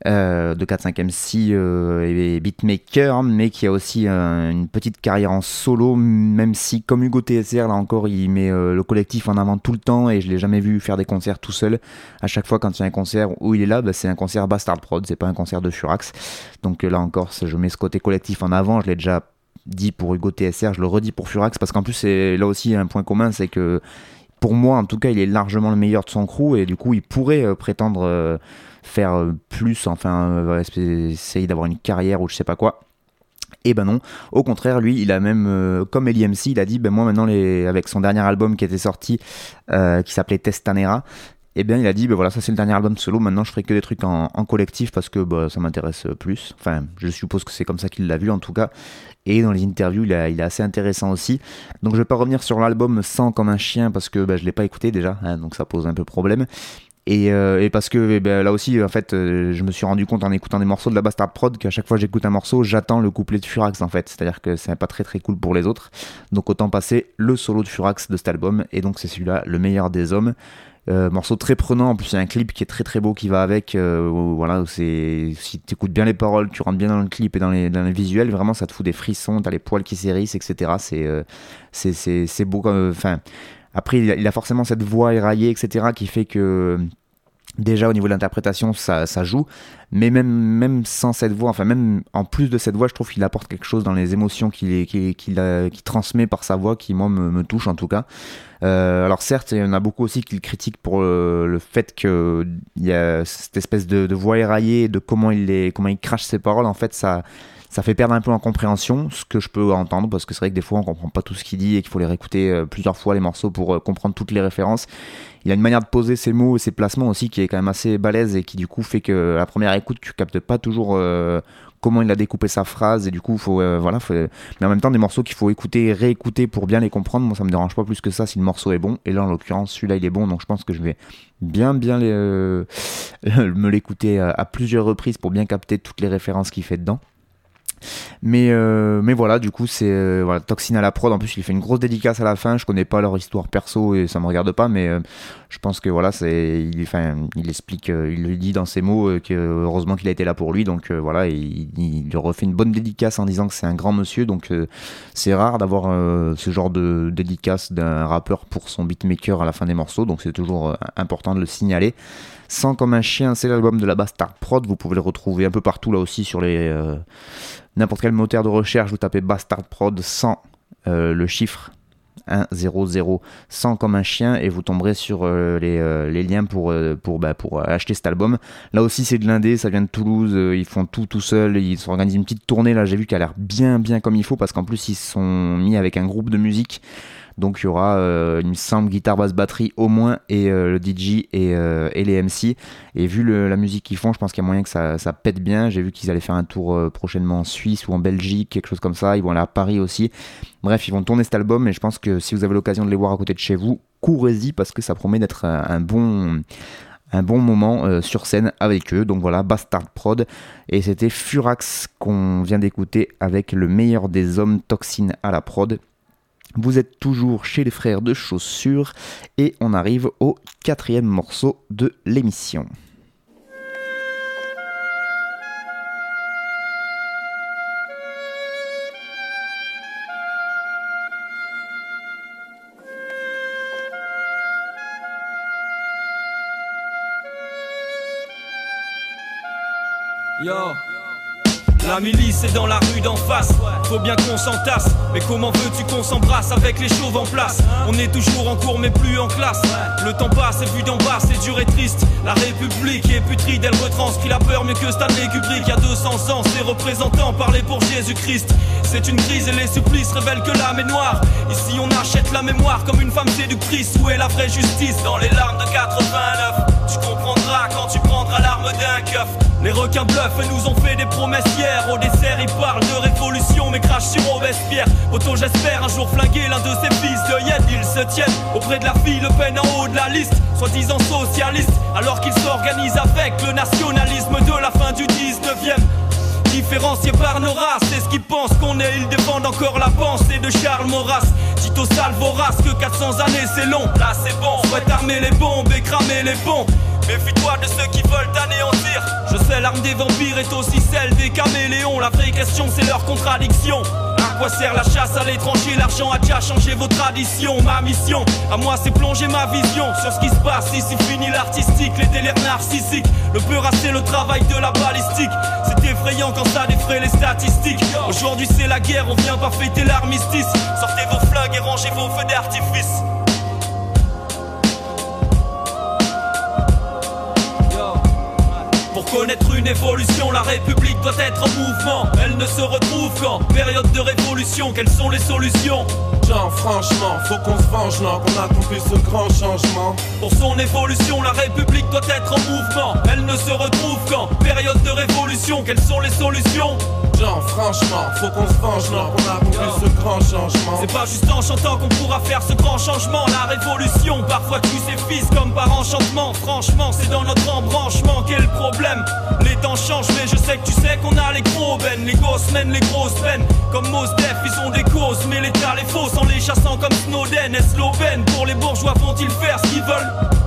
euh, de 4-5 MC euh, et beatmaker, mais qui a aussi une petite carrière en solo, même si, comme Hugo TSR, là encore, il met le collectif en avant tout le temps, et je l'ai jamais vu faire des concerts tout seul. À chaque fois, quand il y a un concert où il est là, bah, c'est un concert Bastard Prod, c'est pas un concert de Furax. Donc là encore, je mets ce côté collectif en avant, je l'ai déjà dit pour Hugo TSR, je le redis pour Furax, parce qu'en plus, c'est là aussi un point commun, c'est que pour moi, en tout cas, il est largement le meilleur de son crew, et du coup, il pourrait euh, prétendre euh, faire euh, plus, enfin, essayer d'avoir une carrière ou je sais pas quoi. Et ben non, au contraire, lui, il a même, comme Eli MC, il a dit, ben moi maintenant, les, avec son dernier album qui était sorti, qui s'appelait Testanera, eh bien il a dit ben voilà ça c'est le dernier album solo maintenant je ferai que des trucs en, collectif parce que bah, ça m'intéresse plus enfin je suppose que c'est comme ça qu'il l'a vu en tout cas et dans les interviews il, il est assez intéressant aussi donc je vais pas revenir sur l'album sans comme un chien parce que bah, je l'ai pas écouté déjà hein, donc ça pose un peu problème et, euh, et, parce que eh ben, là aussi, en fait, euh, je me suis rendu compte en écoutant des morceaux de la Bastard Prod qu'à chaque fois que j'écoute un morceau, j'attends le couplet de Furax en fait. C'est-à-dire que c'est pas très très cool pour les autres. Donc autant passer le solo de Furax de cet album. Et donc c'est celui-là, le meilleur des hommes. Euh, morceau très prenant, en plus il y a un clip qui est très très beau qui va avec. Euh, voilà, c'est si tu écoutes bien les paroles, tu rentres bien dans le clip et dans les, dans visuels, vraiment ça te fout des frissons, t'as les poils qui s'hérissent, etc. Euh, c'est c'est c'est beau. Enfin, après il a, forcément cette voix éraillée, etc. qui fait que déjà au niveau de l'interprétation ça, joue. Mais même sans cette voix enfin même en plus de cette voix je trouve qu'il apporte quelque chose dans les émotions qu'il qu'il qu'il transmet par sa voix qui moi me, touche en tout cas. Euh, alors certes il y en a beaucoup aussi qui le critiquent pour le, le fait que il y a cette espèce de, voix éraillée de comment il comment il crache ses paroles. En fait ça ça fait perdre un peu en compréhension, ce que je peux entendre, parce que c'est vrai que des fois on comprend pas tout ce qu'il dit et qu'il faut les réécouter euh, plusieurs fois les morceaux pour euh, comprendre toutes les références. Il a une manière de poser ses mots et ses placements aussi qui est quand même assez balèze et qui du coup fait que à la première écoute tu captes pas toujours euh, comment il a découpé sa phrase et du coup faut voilà mais en même temps des morceaux qu'il faut écouter et réécouter pour bien les comprendre. Moi ça me dérange pas plus que ça si le morceau est bon. Et là en l'occurrence celui-là il est bon donc je pense que je vais bien bien les, me l'écouter à, plusieurs reprises pour bien capter toutes les références qu'il fait dedans Mais, euh, mais voilà, du coup, c'est euh, voilà, Toxine à la prod. En plus, il fait une grosse dédicace à la fin. Je connais pas leur histoire perso et ça me regarde pas, mais euh, je pense que voilà, c'est, il, explique, euh, il le dit dans ses mots que heureusement qu'il a été là pour lui. Donc voilà, il, il lui refait une bonne dédicace en disant que c'est un grand monsieur. Donc c'est rare d'avoir ce genre de dédicace d'un rappeur pour son beatmaker à la fin des morceaux. Donc c'est toujours important de le signaler. Sans comme un chien, c'est l'album de la Bastard Prod. Vous pouvez le retrouver un peu partout là aussi sur les euh, n'importe quel moteur de recherche. Vous tapez Bastard Prod sans euh, le chiffre 1 0 0 100 comme un chien et vous tomberez sur euh, les, liens pour pour bah, acheter cet album. Là aussi c'est de l'indé, ça vient de Toulouse, ils font tout tout seuls, ils s'organisent une petite tournée là, j'ai vu qu'elle a l'air bien bien comme il faut parce qu'en plus ils sont mis avec un groupe de musique. Donc il y aura, euh, il me semble, guitare, basse, batterie au moins, et euh, le DJ et, euh, et les MC. Et vu la musique qu'ils font, je pense qu'il y a moyen que ça, pète bien. J'ai vu qu'ils allaient faire un tour prochainement en Suisse ou en Belgique, quelque chose comme ça. Ils vont aller à Paris aussi. Bref, ils vont tourner cet album, et je pense que si vous avez l'occasion de les voir à côté de chez vous, courez-y parce que ça promet d'être un, bon moment sur scène avec eux. Donc voilà, Bastard Prod. Et c'était Furax qu'on vient d'écouter avec le meilleur des hommes toxines à la prod. Vous êtes toujours chez les frères de chaussures et on arrive au quatrième morceau de l'émission. La milice est dans la rue d'en face, faut bien qu'on s'entasse. Mais comment veux-tu qu'on s'embrasse avec les chauves en place? On est toujours en cours mais plus en classe. Le temps passe et vu d'en bas c'est dur et triste. La République est putride, elle retranscrit la peur mieux que Stanley Kubrick. Il y a 200 ans, ses représentants parlaient pour Jésus-Christ. C'est une crise et les supplices révèlent que l'âme est noire. Ici on achète la mémoire comme une femme séductrice. Où est la vraie justice Dans les larmes de 89. Tu comprendras quand tu Les requins bluffent et nous ont fait des promesses hier. Au dessert, ils parlent de révolution, mais crachent sur Robespierre. Auto, j'espère un jour flinguer l'un de ces fils de Yed. Ils se tiennent auprès de la fille Le Pen en haut de la liste, soi-disant socialiste, alors qu'ils s'organisent avec le nationalisme de la fin du 19e. Différenciés par nos races, c'est ce qu'ils pensent qu'on est, ils défendent encore la pensée de Charles Maurras. Tito Salvoras, que 400 années c'est long, là c'est bon, souhaite armer les bombes et cramer les ponts. Méfie-toi de ceux qui veulent t'anéantir. Je sais, l'arme des vampires est aussi celle des caméléons. La vraie question, c'est leur contradiction. À quoi sert la chasse à l'étranger? L'argent a déjà changé vos traditions. Ma mission, à moi, c'est plonger ma vision sur ce qui se passe ici. Fini l'artistique, les délires narcissiques. Le peur, c'est le travail de la balistique. C'est effrayant quand ça défraie les statistiques. Aujourd'hui, c'est la guerre, on vient pas fêter l'armistice. Sortez vos flingues et rangez vos feux d'artifice. Pour connaître une évolution, la République doit être en mouvement. Elle ne se retrouve qu'en période de révolution. Quelles sont les solutions? Genre franchement, faut qu'on se venge, non, qu'on accomplisse ce grand changement. Pour son évolution, la République doit être en mouvement. Elle ne se retrouve qu'en période de révolution. Quelles sont les solutions? Genre franchement, faut qu'on se venge, non, qu'on accomplisse ce grand changement. C'est pas juste en chantant qu'on pourra faire ce grand changement. La révolution, parfois tu comme par enchantement. Franchement, c'est dans notre embranchement qu'est le problème. Les temps changent, mais je sais que tu sais qu'on a les gros bennes. Les gosses mènent les grosses peines. Comme Mos Def, ils ont des causes, mais l'État les fausse en les chassant comme Snowden. Est-ce l'aubaine Pour les bourgeois, vont-ils faire ce qu'ils veulent?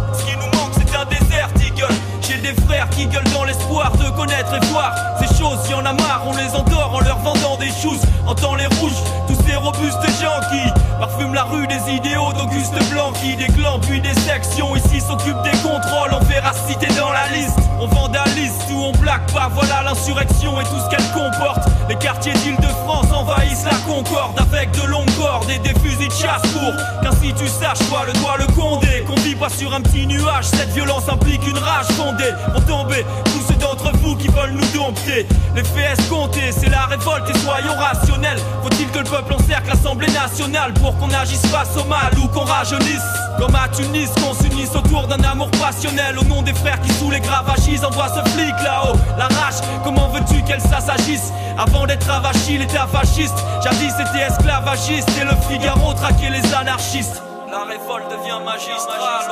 Des frères qui gueulent dans l'espoir de connaître et voir ces choses. Y en a marre, on les endort en leur vendant des choses. Entend les rouges, tous ces robustes gens qui parfument la rue des idéaux d'Auguste Blanc qui des clans puis des sections. Ici s'occupent des contrôles en véracité dans la liste. On vandalise ou on blague pas, voilà l'insurrection et tout ce qu'elle comporte. Les quartiers d'Île-de-France envahissent la concorde avec de longues cordes et des fusils de chasse pour qu'ainsi tu saches quoi le doigt le condé. Qu'on vit pas sur un petit nuage, cette violence implique une rage fondée pour tomber. Tous ceux d'entre vous qui veulent nous dompter, les faits escomptés, c'est la révolte et soyons rationnels. Faut-il que le peuple encercle l'Assemblée nationale pour qu'on agisse face au mal ou qu'on rajeunisse? Comme à Tunis, qu'on s'unisse autour d'un amour passionnel au nom des frères qui sous les gravagis envoient ce flic là-haut. La rage, comment veux-tu qu'elle s'agisse Avant d'être avachi, l'état fasciste, jadis c'était esclavagiste et le Figaro traquait les anarchistes. La révolte devient magistrale,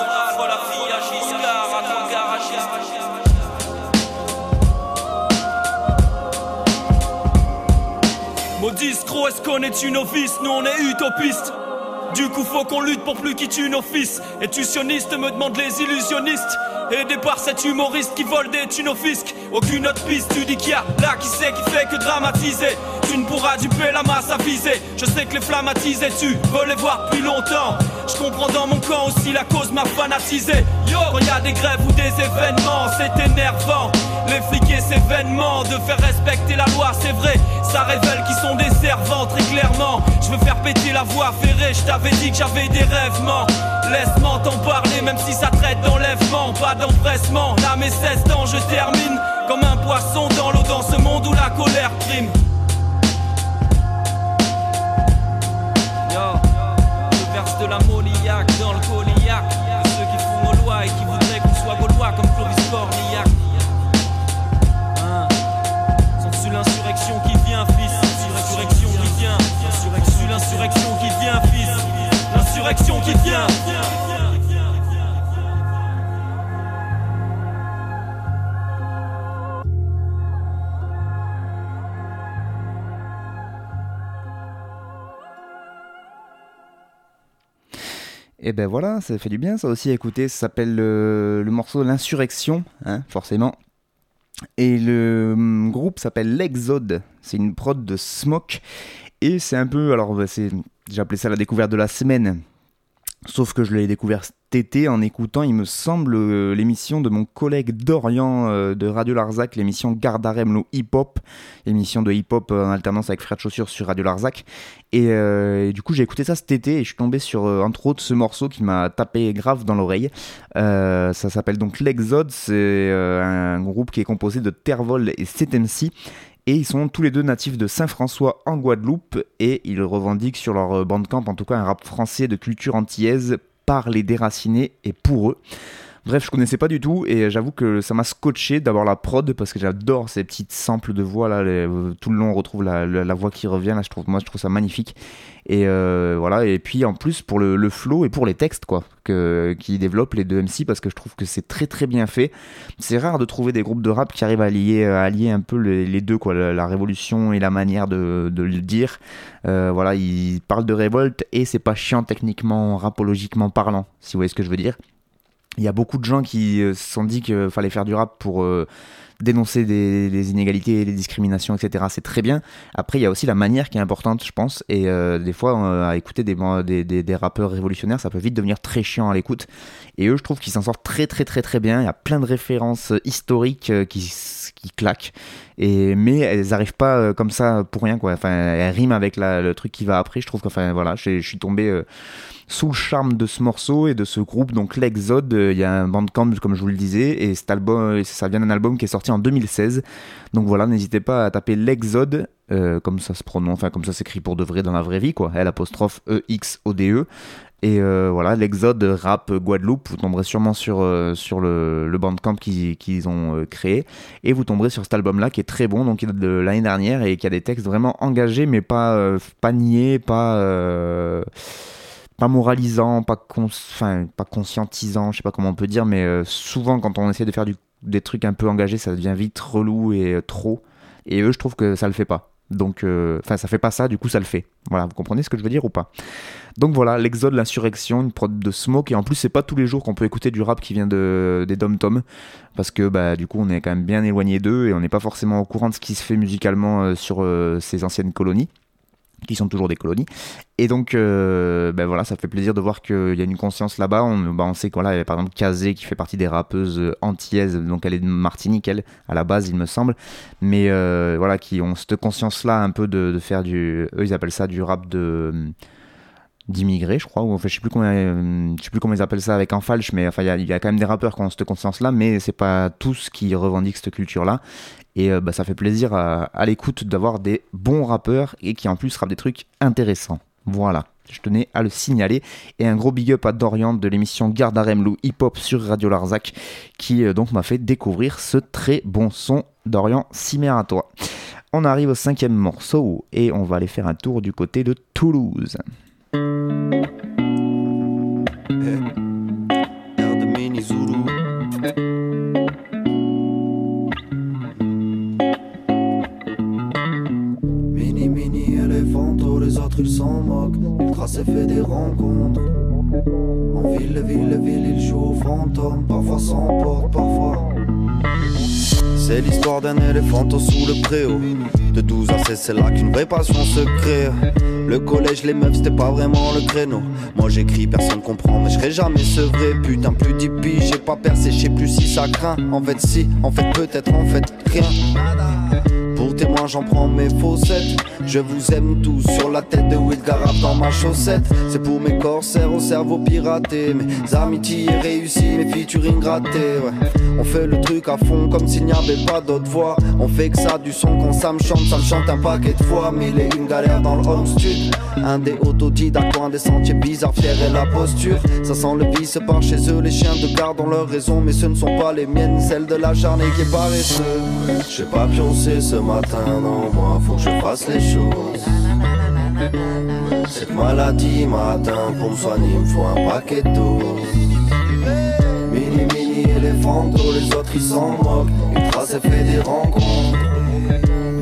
disent gros est-ce qu'on est une novice? Nous on est utopistes du coup faut qu'on lutte pour plus qui tue nos fils Et tu sioniste me demande les illusionnistes. Aidé par cet humoriste qui vole des fisc. Aucune autre piste, tu dis qu'il y a là qui sait qui fait que dramatiser. Tu ne pourras duper la masse à viser. Je sais que les flammatisés tu veux les voir depuis longtemps. Je comprends dans mon camp aussi la cause m'a fanatisé. Yo des grèves ou des événements c'est énervant Et ces événements De faire respecter la loi c'est vrai. Ça révèle qu'ils sont des servants très clairement. Je veux faire péter la voie ferrée. Je t'avais dit que j'avais des rêvements Laisse-moi t'en parler même si ça traite d'enlèvement Pas d'empressement. Là mes 16 ans je termine Comme un poisson dans l'eau dans ce monde où la colère prime. Yo, je verse de l'ammoniaque dans le cognac. De ceux qui font nos lois et qui voudraient qu'on soit gaulois comme Clovis Cornillac l'insurrection qui vient fils L'insurrection qui vient Et ben voilà, ça fait du bien ça aussi à. Ça s'appelle euh, le morceau L'insurrection, hein, forcément. Et le hum, groupe s'appelle L'Exode. C'est une prod de Smoke. Et c'est un peu. Alors, bah, c'est, appelé ça la découverte de la semaine. Sauf que je l'ai découvert cet été en écoutant, il me semble, euh, l'émission de mon collègue Dorian euh, de Radio Larzac, l'émission Gardarem, le hip-hop, émission de hip-hop euh, en alternance avec Frère de Chaussures sur Radio Larzac. Et, et du coup, j'ai écouté ça cet été et je suis tombé sur, entre autres, ce morceau qui m'a tapé grave dans l'oreille. Ça s'appelle donc L'Exode, c'est un groupe qui est composé de Tervol et 7MC. Et ils sont tous les deux natifs de Saint-François en Guadeloupe et ils revendiquent sur leur euh, bandcamp en tout cas un rap français de culture antillaise par les déracinés et pour eux. Bref, je connaissais pas du tout et j'avoue que ça m'a scotché d'abord la prod parce que j'adore ces petites samples de voix là. euh, tout le long, on retrouve la, voix qui revient là. Moi, je trouve ça magnifique. Et euh, voilà. Et puis en plus pour le, flow et pour les textes quoi, que, qui développent les deux MC parce que je trouve que c'est très très bien fait. C'est rare de trouver des groupes de rap qui arrivent à lier, à lier un peu les, deux quoi, la, révolution et la manière de, de le dire. Euh, voilà, ils parlent de révolte et c'est pas chiant techniquement, rapologiquement parlant, si vous voyez ce que je veux dire. Il y a beaucoup de gens qui euh, se sont dit qu'il fallait faire du rap pour euh, dénoncer des, des inégalités, des discriminations, etc. C'est très bien. Après, il y a aussi la manière qui est importante, je pense. Et euh, des fois, à écouter des, des, des, des rappeurs révolutionnaires, ça peut vite devenir très chiant à l'écoute. Et eux, je trouve qu'ils s'en sortent très, très, très, très bien. Il y a plein de références historiques qui, qui claquent. Et, mais elles arrivent pas comme ça pour rien, quoi. Enfin, elles riment avec le truc qui va après. Je trouve que, voilà, je suis tombé. Euh, sous le charme de ce morceau et de ce groupe, donc l'Exode, euh, il y a un bandcamp comme je vous le disais, et cet album, et ça vient d'un album qui est sorti en 2016. Donc voilà, n'hésitez pas à taper l'Exode, euh, comme ça se prononce, enfin comme ça s'écrit pour de vrai dans la vraie vie, quoi, L apostrophe E X O E. Et euh, voilà, l'Exode rap Guadeloupe, vous tomberez sûrement sur, euh, le, le bandcamp qu'ils ont euh, créé, et vous tomberez sur cet album-là qui est très bon, donc il date de l'année dernière et qui a des textes vraiment engagés, mais pas, euh, pas niais, pas. Pas moralisant, pas, cons- pas conscientisant, je sais pas comment on peut dire, mais euh, souvent quand on essaie de faire des trucs un peu engagés, ça devient vite relou et euh, trop. Et eux, je trouve que ça le fait pas. Donc, euh, enfin, ça fait pas ça, du coup, ça le fait. Voilà, vous comprenez ce que je veux dire ou pas? Donc voilà, l'exode, l'insurrection, une prod de smoke. Et en plus, c'est pas tous les jours qu'on peut écouter du rap qui vient de, des dom tom parce que bah, du coup, on est quand même bien éloigné d'eux et on n'est pas forcément au courant de ce qui se fait musicalement sur ces anciennes colonies qui sont toujours des colonies. Et donc, euh, ben voilà, ça fait plaisir de voir qu'il y a une conscience là-bas. On, bah, on sait y a par exemple Kazé qui fait partie des rappeuses euh, antillaises, donc elle est de Martinique, elle, à la base, il me semble. Mais euh, voilà, qui ont cette conscience-là un peu de, faire du. Eux, ils appellent ça du rap de d'immigrés, je crois, ou enfin, je sais plus je sais plus comment ils appellent ça avec un falche, mais enfin, il y y a quand même des rappeurs qui ont cette conscience-là, mais c'est pas tous qui revendiquent cette culture-là. Et euh, bah, ça fait plaisir à, l'écoute d'avoir des bons rappeurs et qui en plus rappent des trucs intéressants. Voilà, je tenais à le signaler. Et un gros big up à Dorian de l'émission Gardarem Lou Hip Hop sur Radio Larzac qui euh, donc m'a fait découvrir ce très bon son. Dorian, cimer à toi. On arrive au cinquième morceau et on va aller faire un tour du côté de Toulouse. Mini. Mini est autres ils s'en moquent. Il trace et fait des rencontres. En ville, ville, ville, il joue au fantôme. Parfois sans porte, parfois. C'est l'histoire d'un éléphanto sous le préau. De 12 à 16, c'est là qu'une vraie passion se crée. Le collège, les meufs, c'était pas vraiment le créneau. Moi j'écris, personne comprend, mais je serai jamais sevré. Putain, plus d'hippie, j'ai pas percé, je sais plus si ça craint. En fait, si, en fait, peut-être, en fait, rien. Témoin, j'en prends mes faussettes. Je vous aime tous sur la tête de Will Garab dans ma chaussette. C'est pour mes corsaires au cerveau piraté. Mes amitiés réussies, mes featuring grattés. On fait le truc à fond comme s'il n'y avait pas d'autre voix. On fait que ça du son quand ça me chante, ça me chante un paquet de fois. Mille et une galère dans le home. Un des autodidactes, un des sentiers bizarres, fier et la posture. Ça sent le vice par chez eux, les chiens de garde ont leur raison, mais ce ne sont pas les miennes, celles de la charnée qui est paresseux. J'ai pas pioncé ce matin, non, moi faut que je fasse les choses. Cette maladie m'atteint, pour me soigner, me faut un paquet d'eau. Mini, mini éléphanto, les autres ils s'en moquent. Tracent et fait des rencontres.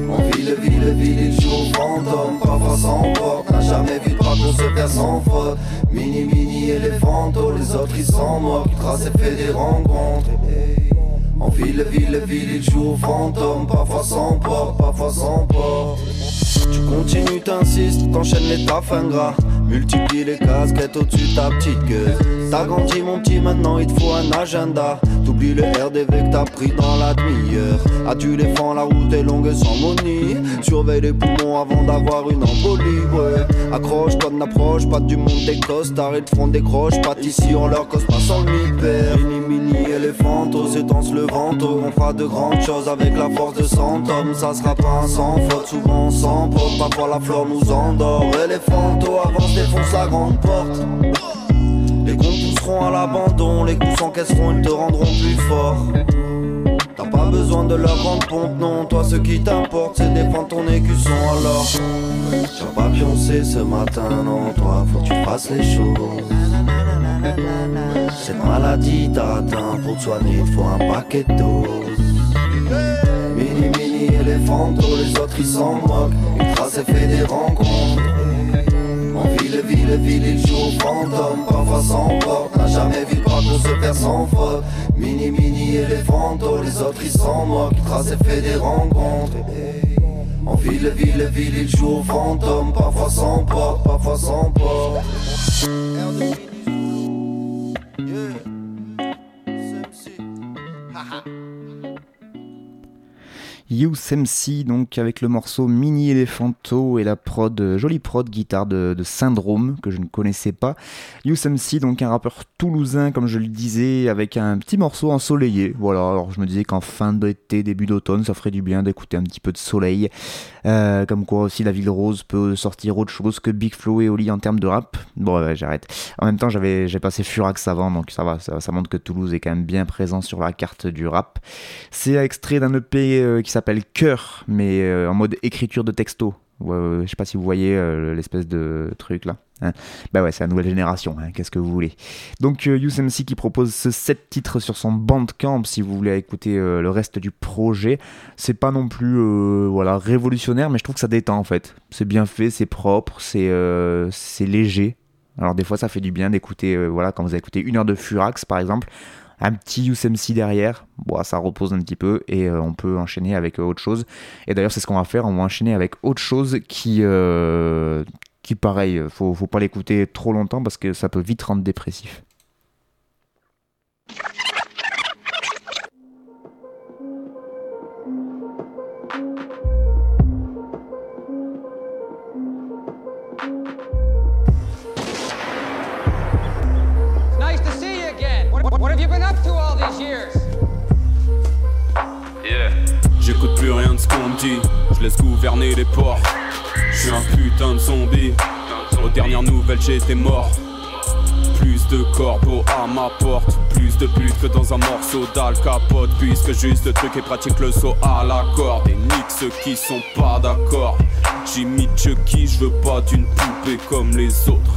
En ville, ville, ville, il joue au fantôme. Parfois sans porte, n'a jamais vu de parcours se faire sans faute. Mini, mini éléphanto, les autres ils s'en moquent. Tracent et fait des rencontres. En ville, ville, ville, il joue au fantôme. Parfois sans porte, parfois sans porte. Tu continues, t'insistes, t'enchaînes les tafs ingrats. Multiplie les casquettes au-dessus de ta petite gueule. T'as grandi mon petit, maintenant il te faut un agenda. T'oublies le RDV que t'as pris dans la demi-heure. As-tu les la route est longue sans monie. Surveille les poumons avant d'avoir une embolie, ouais. Accroche-toi, n'approche pas du monde des costards. Ils te font des croches, pas ici, on leur cause pas sans le éléphanto, se danse le vento. On fera de grandes choses avec la force de 100 hommes. Ça sera pas un sans faute, souvent sans pote. Parfois la fleur nous endort. Éléphanto avance, défonce la grande porte. Les comptes pousseront à l'abandon, les coups s'encaisseront, ils te rendront plus fort. T'as pas besoin de leur grande pompe, non. Toi, ce qui t'importe, c'est défendre ton écusson alors. J'ai pas pioncé ce matin, non. Toi, faut que tu fasses les choses. Cette maladie t'a atteint, pour te soigner, il faut un paquet de. Mini, mini, éléphanto, les autres ils s'en moquent. Ils tracent et fait des rencontres. En ville, ville, ville, il joue au fantôme, parfois sans porte. N'a jamais vu de parcours se faire sans faute. Mini, mini, éléphanto, les autres ils s'en moquent. Ils tracent et fait des rencontres. En ville, ville, ville, il joue au fantôme, parfois sans porte, parfois sans porte. Youth MC, donc avec le morceau Mini Elephanto et la prod, euh, jolie prod guitare de, Syndrome que je ne connaissais pas. Youth MC, donc un rappeur toulousain, comme je le disais, avec un petit morceau ensoleillé. Voilà, alors je me disais qu'en fin d'été, début d'automne, ça ferait du bien d'écouter un petit peu de soleil. Euh, comme quoi aussi la ville rose peut sortir autre chose que Big Flo et Oli en termes de rap. Bon, ouais, j'arrête. En même temps, j'avais j'ai passé Furax avant, donc ça va, ça, ça, montre que Toulouse est quand même bien présent sur la carte du rap. C'est extrait d'un EP euh, qui s'appelle Cœur, mais euh, en mode écriture de texto. Euh, je sais pas si vous voyez euh, l'espèce de truc là. Hein bah ouais, c'est la nouvelle génération, hein, qu'est-ce que vous voulez. Donc euh, USMC qui propose ce 7 titres sur son Bandcamp si vous voulez écouter le reste du projet. C'est pas non plus voilà, révolutionnaire, mais je trouve que ça détend en fait. C'est bien fait, c'est propre, c'est léger. Alors des fois ça fait du bien d'écouter, voilà, quand vous écoutez une heure de Furax par exemple, un petit USMC derrière, bon, ça repose un petit peu et euh, on peut enchaîner avec euh, autre chose. Et d'ailleurs, c'est ce qu'on va faire, on va enchaîner avec autre chose qui, euh, qui pareil, faut, faut pas l'écouter trop longtemps parce que ça peut vite rendre dépressif. J'écoute plus rien de ce qu'on me dit, je laisse gouverner les ports. Je suis un putain de zombie. Aux dernières nouvelles, j'étais mort. Plus de corbeaux à ma porte, plus de buts que dans un morceau d'al capote. Puisque juste le truc et pratique le saut à la corde. Et nique ceux qui sont pas d'accord. J'imite Chucky, je veux pas d'une poupée comme les autres.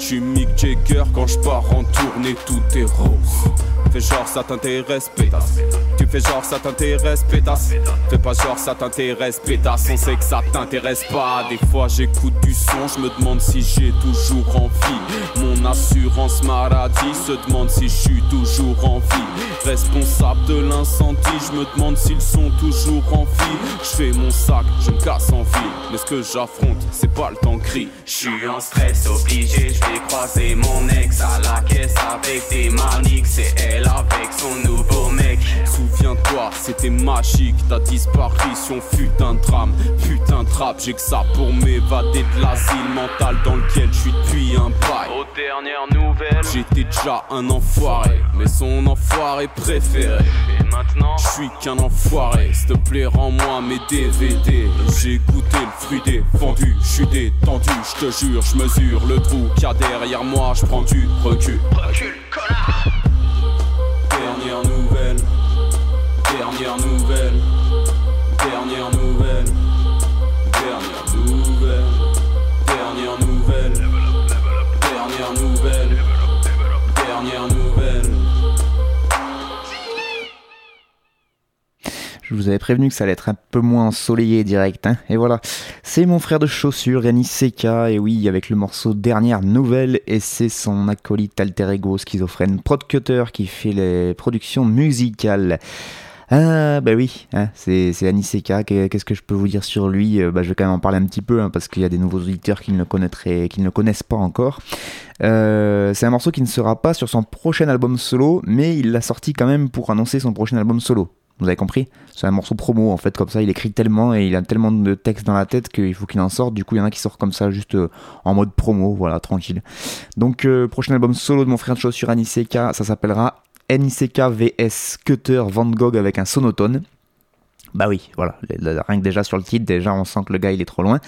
Je suis Mick Jagger quand je pars en tournée, tout est rose. Fais genre ça t'intéresse, pétasse. Tu fais genre ça t'intéresse, pétasse. Fais pas genre ça t'intéresse, pétasse. On sait que ça t'intéresse pas. Des fois j'écoute du son, je me demande si j'ai toujours envie. Mon assurance maladie se demande si je suis toujours en vie. Responsable de l'incendie, je me demande s'ils sont toujours en vie. Je fais mon sac, je me casse en vie. Mais ce que j'affronte, c'est pas le temps gris. Je suis en stress obligé, je vais croiser mon ex à la caisse avec des maniques. C'est elle avec son nouveau mec. Souviens-toi, c'était magique, ta disparition fut un drame. Putain de rap, j'ai que ça pour m'évader de l'asile mental dans lequel je suis depuis un bail. Aux dernières nouvelles, j'étais déjà un enfoiré, mais son enfoiré préféré. Maintenant, je suis qu'un enfoiré. S'il te plaît, rends-moi mes DVD. J'ai goûté le fruit des fendus, je suis détendu, je te jure, je mesure le trou qu'il y a derrière moi, je prends du recul. Connard! Dernière nouvelle, dernière nouvelle, dernière nouvelle, dernière nouvelle, dernière nouvelle, dernière nouvelle, dernière nouvelle. Je vous avais prévenu que ça allait être un peu moins ensoleillé direct, hein. et voilà. C'est mon frère de chaussures, Yannis Seka, et oui, avec le morceau Dernière Nouvelle, et c'est son acolyte alter ego schizophrène Prod Cutter qui fait les productions musicales. Ah bah oui, hein, c'est Yannis Seka, qu'est-ce que je peux vous dire sur lui? Bah, Je vais quand même en parler un petit peu, hein, parce qu'il y a des nouveaux auditeurs qui ne le, connaîtraient, qui ne le connaissent pas encore. Euh, c'est un morceau qui ne sera pas sur son prochain album solo, mais il l'a sorti quand même pour annoncer son prochain album solo. Vous avez compris? C'est un morceau promo en fait, comme ça il écrit tellement et il a tellement de textes dans la tête qu'il faut qu'il en sorte. Du coup, il y en a qui sortent comme ça, juste euh, en mode promo, voilà, tranquille. Donc, euh, prochain album solo de mon frère de chaussure Aniseka, ça s'appellera Aniseka VS Cutter Van Gogh avec un sonotone. Bah oui, voilà, rien que déjà sur le titre, déjà on sent que le gars il est trop loin.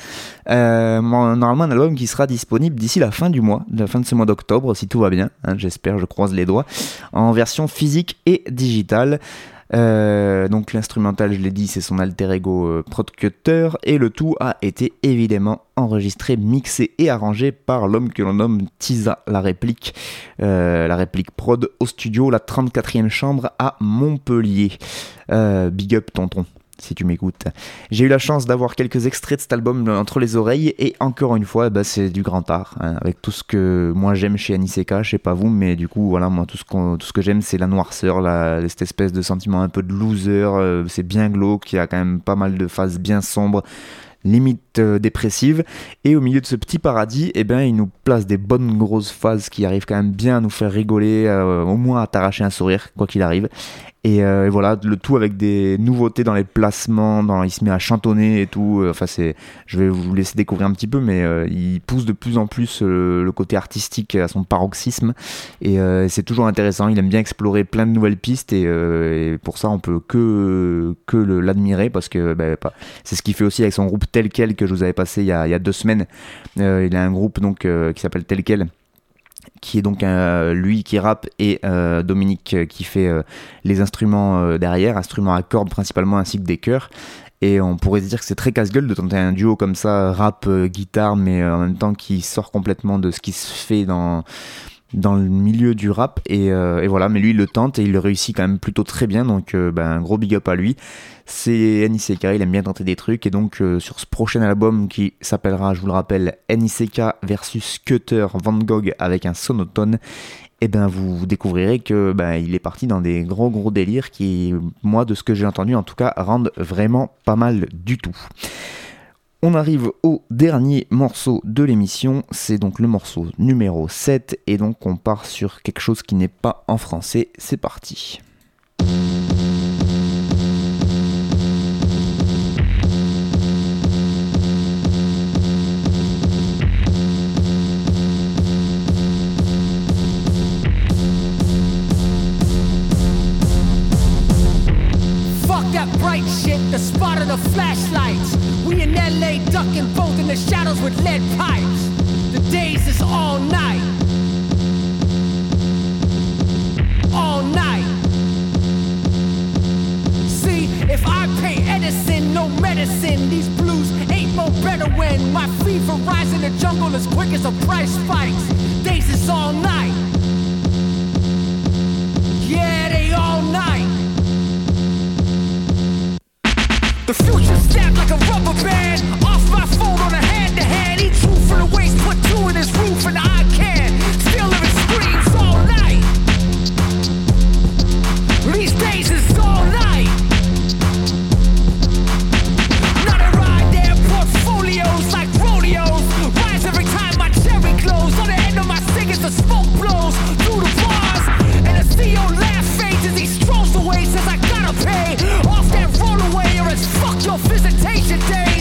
Euh, normalement un album qui sera disponible d'ici la fin du mois, la fin de ce mois d'octobre, si tout va bien, hein, j'espère, je croise les doigts, en version physique et digitale. Euh, donc l'instrumental, je l'ai dit, c'est son alter ego euh, et le tout a été évidemment enregistré, mixé et arrangé par l'homme que l'on nomme Tisa la réplique, euh, la réplique prod au studio, la 34e chambre à Montpellier. Euh, big up tonton si tu m'écoutes. J'ai eu la chance d'avoir quelques extraits de cet album entre les oreilles et encore une fois, bah, c'est du grand art. Hein, avec tout ce que moi j'aime chez Aniseka, je sais pas vous, mais du coup, voilà, moi tout ce, que j'aime, c'est la noirceur, la, cette espèce de sentiment un peu de loser. Euh, c'est bien glauque, il y a quand même pas mal de phases bien sombres limite euh, dépressive et au milieu de ce petit paradis eh ben il nous place des bonnes grosses phases qui arrivent quand même bien à nous faire rigoler euh, au moins à t'arracher un sourire quoi qu'il arrive et, euh, et, voilà, le tout avec des nouveautés dans les placements, dans, il se met à chantonner et tout. Euh, enfin, c'est, je vais vous laisser découvrir un petit peu, mais euh, il pousse de plus en plus euh, le côté artistique à son paroxysme. Et euh, c'est toujours intéressant. Il aime bien explorer plein de nouvelles pistes et, et pour ça, on peut que, que l'admirer parce que bah, c'est ce qu'il fait aussi avec son groupe Tel Quel que je vous avais passé il y a, il y a deux semaines. il a un groupe donc qui s'appelle Tel Quel qui est donc euh, lui qui rappe et euh, Dominique qui fait euh, les instruments derrière, instruments à cordes principalement ainsi que des chœurs. Et on pourrait se dire que c'est très casse-gueule de tenter un duo comme ça, rap, guitare, mais en même temps qui sort complètement de ce qui se fait dans, dans le milieu du rap et, et, voilà mais lui il le tente et il le réussit quand même plutôt très bien donc ben, un gros big up à lui c'est NICK, il aime bien tenter des trucs et donc euh, sur ce prochain album qui s'appellera, je vous le rappelle, NICK versus Cutter Van Gogh avec un sonotone, eh ben vous, vous découvrirez que ben, il est parti dans des gros gros délires qui, moi de ce que j'ai entendu en tout cas, rendent vraiment pas mal du tout. On arrive au dernier morceau de l'émission, c'est donc le morceau numéro 7 et donc on part sur quelque chose qui n'est pas en français, c'est parti. LA ducking both in the shadows with lead pipes. The days is all night. All night. See, if I pay Edison no medicine, these blues ain't no better when my fever rise in the jungle as quick as a price spikes. They is all night. Yeah, they all night. The future snapped like a rubber band. Off my phone on a hand to hand. Eat two from the waist, put two in his roof, and I can. Still living screams all night. These days it's all night. Now they ride their portfolios like rodeos. Rise every time my cherry glows. On the end of my singers, the smoke blows through the bars. And the CEO laugh your visitation days.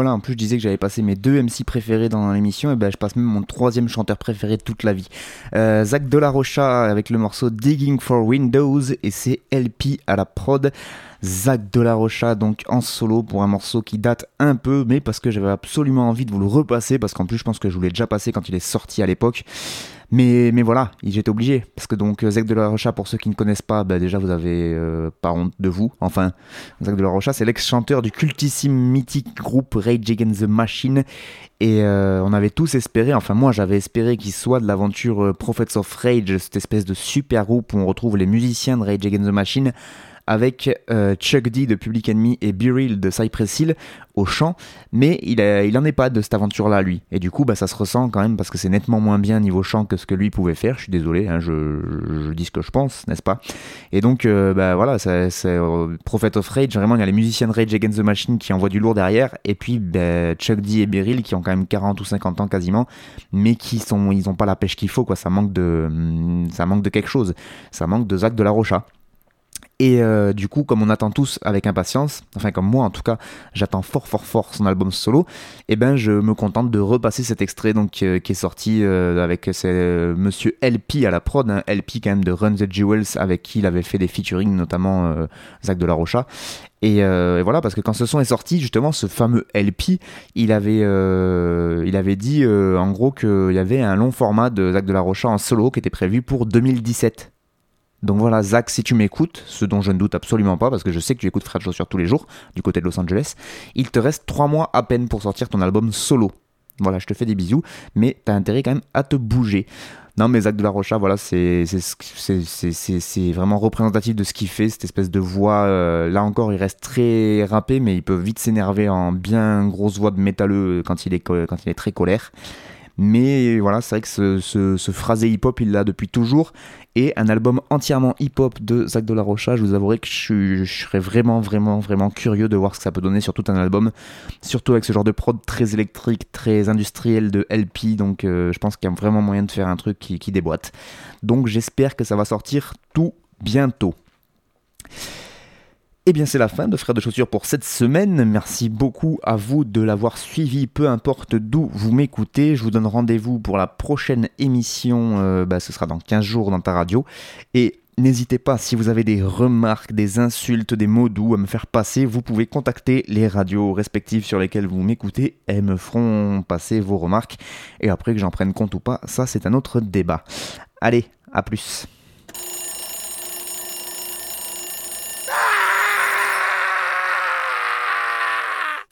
Voilà, en plus je disais que j'avais passé mes deux MC préférés dans l'émission, et ben je passe même mon troisième chanteur préféré de toute la vie. Euh, Zach De La Rocha avec le morceau Digging for Windows, et c'est LP à la prod. Zach De La Rocha donc en solo pour un morceau qui date un peu, mais parce que j'avais absolument envie de vous le repasser, parce qu'en plus je pense que je vous l'ai déjà passé quand il est sorti à l'époque. Mais, mais voilà, j'étais obligé. Parce que donc, Zach de la Rocha, pour ceux qui ne connaissent pas, bah déjà vous avez euh, pas honte de vous. Enfin, Zach de la Rocha, c'est l'ex-chanteur du cultissime mythique groupe Rage Against the Machine. Et euh, on avait tous espéré, enfin moi j'avais espéré qu'il soit de l'aventure euh, Prophets of Rage, cette espèce de super groupe où on retrouve les musiciens de Rage Against the Machine avec euh, Chuck D de Public Enemy et Beryl de Cypress Hill au chant, mais il, a, il en est pas de cette aventure-là, lui. Et du coup, bah, ça se ressent quand même parce que c'est nettement moins bien niveau chant que ce que lui pouvait faire. Je suis désolé, hein, je, dis ce que je pense, n'est-ce pas? Et donc, euh, bah, voilà, c'est euh, Prophet of Rage, vraiment, il y a les musiciens de Rage Against the Machine qui envoient du lourd derrière, et puis bah, Chuck D et Beryl qui ont quand même 40 ou 50 ans quasiment, mais qui sont, ils ont pas la pêche qu'il faut, quoi. Ça manque de, ça manque de quelque chose. Ça manque de Zach de la Rocha. Et euh, du coup, comme on attend tous avec impatience, enfin comme moi en tout cas, j'attends fort fort fort son album solo, et ben je me contente de repasser cet extrait donc euh, qui est sorti euh, avec euh, Monsieur LP à la prod, hein, LP quand même de Run the Jewels avec qui il avait fait des featuring notamment Zach de la Rocha. Et, voilà parce que quand ce son est sorti justement ce fameux LP, il avait il avait dit en gros qu'il y avait un long format de Zach de la Rocha en solo qui était prévu pour 2017. Donc voilà, Zach, si tu m'écoutes, ce dont je ne doute absolument pas, parce que je sais que tu écoutes Fred Chaussure tous les jours, du côté de Los Angeles, il te reste 3 mois à peine pour sortir ton album solo. Voilà, je te fais des bisous, mais t'as intérêt quand même à te bouger. Non, mais Zach de la Rocha, voilà, c'est vraiment représentatif de ce qu'il fait, cette espèce de voix. Euh, là encore, il reste très rappé, mais il peut vite s'énerver en bien grosse voix de métalleux est, quand il est très colère. Mais voilà, c'est vrai que ce, ce, phrasé hip-hop, il l'a depuis toujours. Et un album entièrement hip-hop de Zach de la Rocha, je vous avouerai que je serais vraiment, vraiment, vraiment curieux de voir ce que ça peut donner sur tout un album. Surtout avec ce genre de prod très électrique, très industriel de LP. Donc euh, je pense qu'il y a vraiment moyen de faire un truc qui, qui déboîte. Donc j'espère que ça va sortir tout bientôt. Et bien c'est la fin de Frères de Chaussures pour cette semaine. Merci beaucoup à vous de l'avoir suivi, peu importe d'où vous m'écoutez. Je vous donne rendez-vous pour la prochaine émission, euh, bah, ce sera dans 15 jours dans ta radio. Et n'hésitez pas, si vous avez des remarques, des insultes, des mots doux à me faire passer, vous pouvez contacter les radios respectives sur lesquelles vous m'écoutez. Elles me feront passer vos remarques. Et après que j'en prenne compte ou pas, ça c'est un autre débat. Allez, à plus.